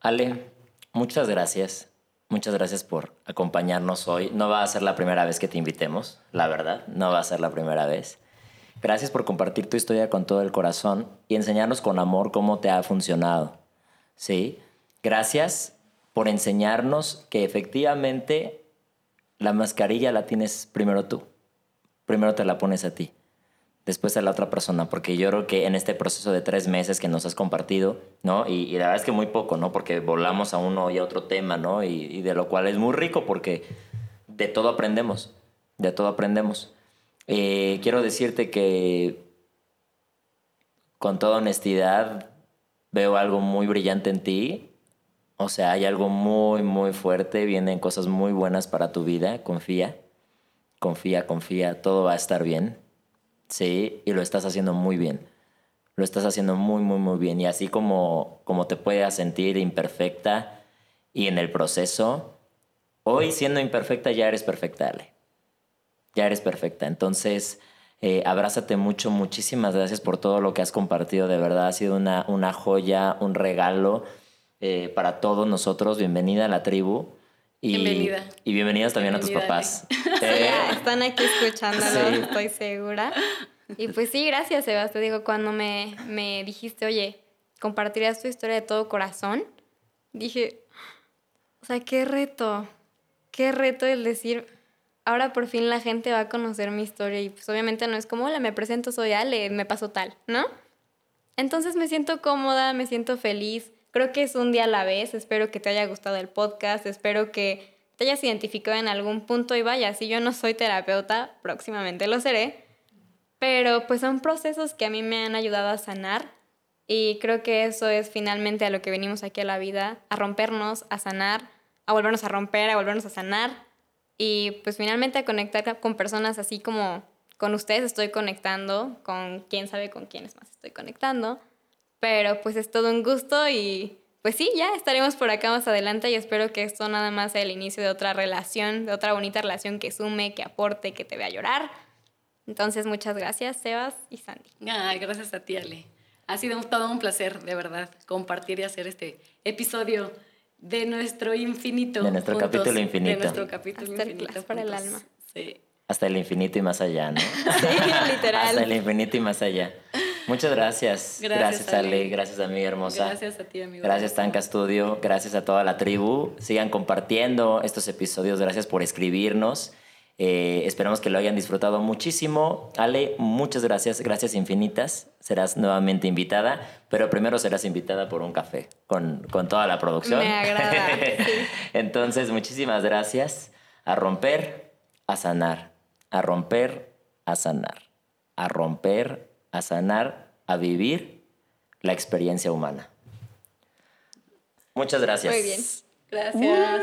Ale, muchas gracias. Muchas gracias por acompañarnos hoy. No va a ser la primera vez que te invitemos, la verdad, no va a ser la primera vez. Gracias por compartir tu historia con todo el corazón y enseñarnos con amor cómo te ha funcionado. ¿Sí? Gracias por enseñarnos que efectivamente la mascarilla la tienes primero tú. Primero te la pones a ti después a la otra persona, porque yo creo que en este proceso de tres meses que nos has compartido, ¿no? Y, la verdad es que muy poco, ¿no? Porque volamos a uno y a otro tema, ¿no? Y, y, de lo cual es muy rico porque de todo aprendemos, de todo aprendemos. Eh, quiero decirte que con toda honestidad veo algo muy brillante en ti. O sea, hay algo muy, muy fuerte, vienen cosas muy buenas para tu vida, confía, confía, confía, todo va a estar bien. Sí, y lo estás haciendo muy bien. Lo estás haciendo muy, muy, muy bien. Y así como, como te puedas sentir imperfecta y en el proceso, hoy siendo imperfecta ya eres perfecta, Ale. Ya eres perfecta. Entonces, eh, abrázate mucho. Muchísimas gracias por todo lo que has compartido. De verdad, ha sido una, una joya, un regalo eh, para todos nosotros. Bienvenida a la tribu. Y, Bienvenida. Y bienvenidas también a tus papás. Eh, están aquí escuchándolo, estoy segura. Y pues sí, gracias, Sebas. Te digo, cuando me, me dijiste, oye, compartirías tu historia de todo corazón, dije, o sea, qué reto, qué reto el decir, ahora por fin la gente va a conocer mi historia y pues obviamente no es como, hola, me presento, soy Ale, me pasó tal, ¿no? Entonces me siento cómoda, me siento feliz, creo que es un día a la vez, espero que te haya gustado el podcast, espero que te hayas identificado en algún punto. Y vaya, si yo no soy terapeuta, próximamente lo seré, pero pues son procesos que a mí me han ayudado a sanar. Y creo que eso es finalmente a lo que venimos aquí a la vida, a rompernos, a sanar, a volvernos a romper, a volvernos a sanar. Y pues finalmente a conectar con personas así como con ustedes estoy conectando, con quién sabe con quiénes más estoy conectando, pero pues es todo un gusto y pues sí, ya estaremos por acá más adelante y espero que esto nada más sea el inicio de otra relación, de otra bonita relación que sume, que aporte, que te vea llorar. Entonces, muchas gracias, Sebas y Sandy. Ay, gracias a ti, Ale. Ha sido todo un placer, de verdad, compartir y hacer este episodio de nuestro infinito. De nuestro capítulo infinito. De nuestro capítulo Hasta infinito. Para el alma. Sí. Hasta el infinito y más allá, ¿no? sí, literal. Hasta el infinito y más allá. Muchas gracias. Gracias, gracias Ale. Gracias, amiga hermosa. Gracias a ti, amigo. Gracias, Tanca Studio. Gracias a toda la tribu. Sigan compartiendo estos episodios. Gracias por escribirnos. Eh, esperamos que lo hayan disfrutado muchísimo. Ale, muchas gracias, gracias infinitas. Serás nuevamente invitada, pero primero serás invitada por un café con, con toda la producción. Me agrada. Entonces, muchísimas gracias. A romper, a sanar. A romper, a sanar. A romper, a sanar, a vivir la experiencia humana. Muchas gracias. Muy bien. Gracias.